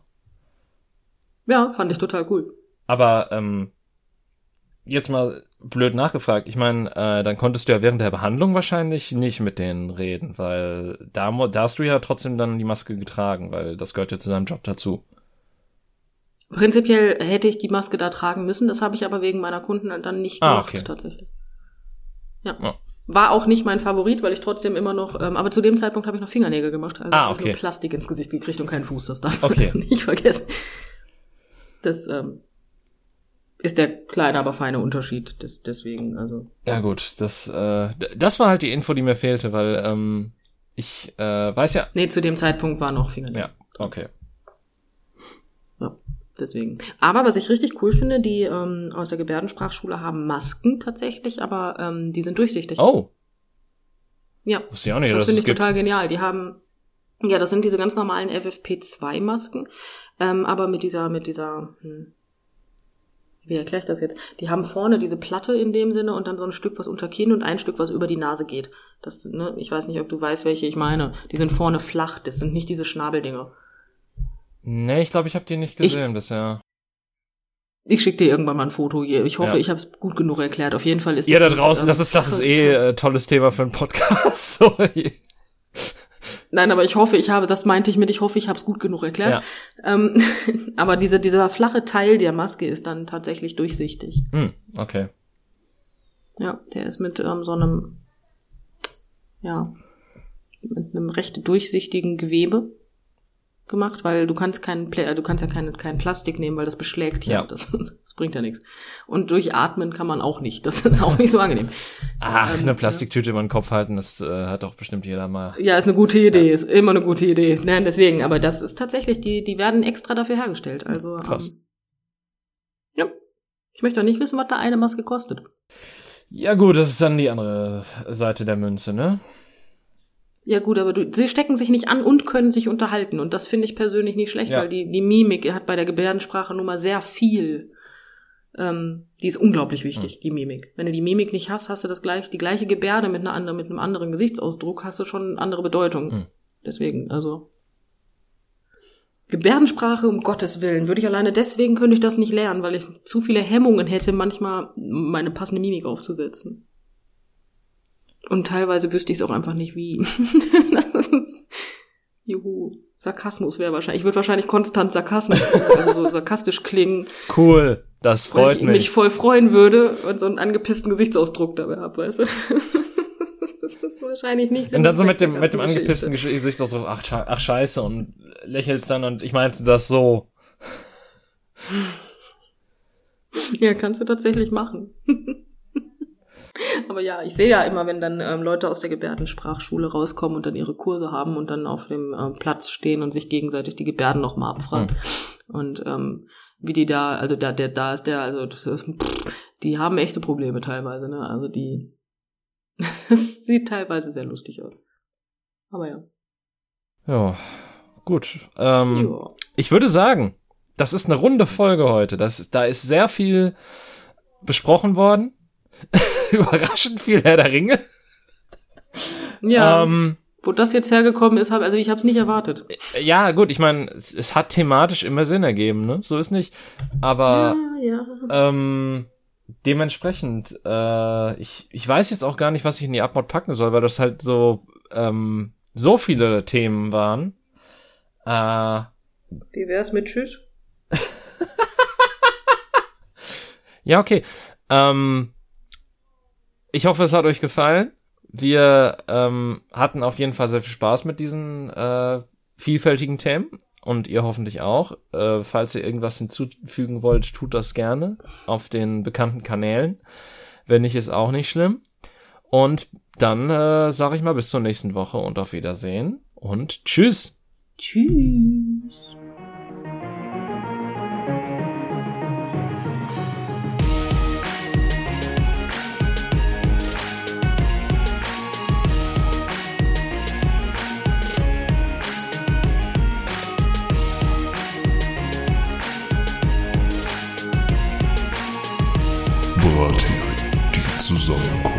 S2: Ja, fand ich total cool.
S1: Aber ähm, jetzt mal blöd nachgefragt. Ich meine, äh, dann konntest du ja während der Behandlung wahrscheinlich nicht mit denen reden, weil da, da hast du ja trotzdem dann die Maske getragen, weil das gehört ja zu deinem Job dazu.
S2: Prinzipiell hätte ich die Maske da tragen müssen, das habe ich aber wegen meiner Kunden dann nicht ah, gemacht, ah, okay. tatsächlich. Ja. Oh. War auch nicht mein Favorit, weil ich trotzdem immer noch, ähm, aber zu dem Zeitpunkt habe ich noch Fingernägel gemacht. Also ah, okay. nur Plastik ins Gesicht gekriegt und keinen Fuß, das darf okay. man nicht vergessen. Das, ähm, ist der kleine, aber feine Unterschied. Des, deswegen, also.
S1: Ja gut, das, äh, das war halt die Info, die mir fehlte, weil ähm, ich äh, weiß ja.
S2: Nee, zu dem Zeitpunkt war noch Fingernägel.
S1: Ja, okay.
S2: Ja, deswegen. Aber was ich richtig cool finde, die ähm, aus der Gebärdensprachschule haben Masken tatsächlich, aber ähm, die sind durchsichtig.
S1: Oh.
S2: Ja.
S1: Auch nicht,
S2: das finde ich total genial. Die haben, ja, das sind diese ganz normalen FFP2-Masken, ähm, aber mit dieser, mit dieser, hm, wie erkläre ich das jetzt? Die haben vorne diese Platte in dem Sinne und dann so ein Stück, was unter Kinn und ein Stück, was über die Nase geht. Das, ne, ich weiß nicht, ob du weißt, welche ich meine. Die sind vorne flach, das sind nicht diese Schnabeldinger.
S1: Nee, ich glaube, ich habe die nicht gesehen ich, bisher.
S2: Ich schicke dir irgendwann mal ein Foto. Ich hoffe, ja. ich habe es gut genug erklärt. Auf jeden Fall ist
S1: Ihr da draußen, ähm, das ist das ist eh äh, tolles Thema für einen Podcast. Sorry.
S2: Nein, aber ich hoffe, ich habe, das meinte ich mit, ich hoffe, ich habe es gut genug erklärt. Ja. Ähm, aber diese, dieser flache Teil der Maske ist dann tatsächlich durchsichtig.
S1: Hm, okay.
S2: Ja, der ist mit ähm, so einem, ja, mit einem recht durchsichtigen Gewebe gemacht, weil du kannst keinen Pla du kannst ja kein, kein Plastik nehmen, weil das beschlägt hier. Ja. Das, das bringt ja nichts. Und durchatmen kann man auch nicht. Das ist auch nicht so angenehm.
S1: Ach, ähm, eine Plastiktüte ja. über den Kopf halten, das äh, hat doch bestimmt jeder mal.
S2: Ja, ist eine gute Idee, ja. ist immer eine gute Idee. Nein, deswegen, aber das ist tatsächlich, die, die werden extra dafür hergestellt. Also
S1: Krass. Ähm,
S2: ja. Ich möchte auch nicht wissen, was da eine Maske kostet.
S1: Ja gut, das ist dann die andere Seite der Münze, ne?
S2: Ja gut, aber du, sie stecken sich nicht an und können sich unterhalten. Und das finde ich persönlich nicht schlecht, ja. weil die, die Mimik hat bei der Gebärdensprache nun mal sehr viel. Ähm, die ist unglaublich wichtig, mhm. die Mimik. Wenn du die Mimik nicht hast, hast du das gleich, die gleiche Gebärde mit einer anderen, mit einem anderen Gesichtsausdruck, hast du schon eine andere Bedeutung. Mhm. Deswegen, also. Gebärdensprache, um Gottes Willen, würde ich alleine deswegen könnte ich das nicht lernen, weil ich zu viele Hemmungen hätte, manchmal meine passende Mimik aufzusetzen. Und teilweise wüsste ich es auch einfach nicht wie. das ist, juhu. Sarkasmus wäre wahrscheinlich. Ich würde wahrscheinlich konstant Sarkasmus, also so sarkastisch klingen.
S1: Cool, das freut weil ich mich.
S2: mich voll freuen würde und so einen angepissten Gesichtsausdruck dabei habe, weißt du? das ist wahrscheinlich nicht.
S1: Und dann so mit dem, mit dem angepissten Gesicht auch so, ach, ach scheiße, und lächelst dann und ich meinte das so.
S2: Ja, kannst du tatsächlich machen. Aber ja, ich sehe ja immer, wenn dann ähm, Leute aus der Gebärdensprachschule rauskommen und dann ihre Kurse haben und dann auf dem ähm, Platz stehen und sich gegenseitig die Gebärden nochmal abfragen. Mhm. Und ähm, wie die da, also da, der, da ist der, also das ist, pff, die haben echte Probleme teilweise, ne? Also die, das sieht teilweise sehr lustig aus. Aber ja.
S1: Ja, gut. Ähm. Ich würde sagen, das ist eine runde Folge heute. Das, da ist sehr viel besprochen worden. Überraschend viel Herr der Ringe.
S2: Ja. Ähm, wo das jetzt hergekommen ist, hab, also ich habe es nicht erwartet.
S1: Ja, gut, ich meine, es, es, hat thematisch immer Sinn ergeben, ne? So ist nicht. Aber
S2: ja, ja.
S1: Ähm, dementsprechend, äh, ich, ich weiß jetzt auch gar nicht, was ich in die Abmod packen soll, weil das halt so ähm, so viele Themen waren. Äh,
S2: Wie wär's mit Tschüss?
S1: ja, okay. Ähm, ich hoffe, es hat euch gefallen. Wir ähm, hatten auf jeden Fall sehr viel Spaß mit diesen äh, vielfältigen Themen und ihr hoffentlich auch. Äh, falls ihr irgendwas hinzufügen wollt, tut das gerne auf den bekannten Kanälen. Wenn nicht, ist auch nicht schlimm. Und dann äh, sage ich mal bis zur nächsten Woche und auf Wiedersehen und tschüss.
S2: Tschüss.
S3: Brathering, die Zusammenkunft.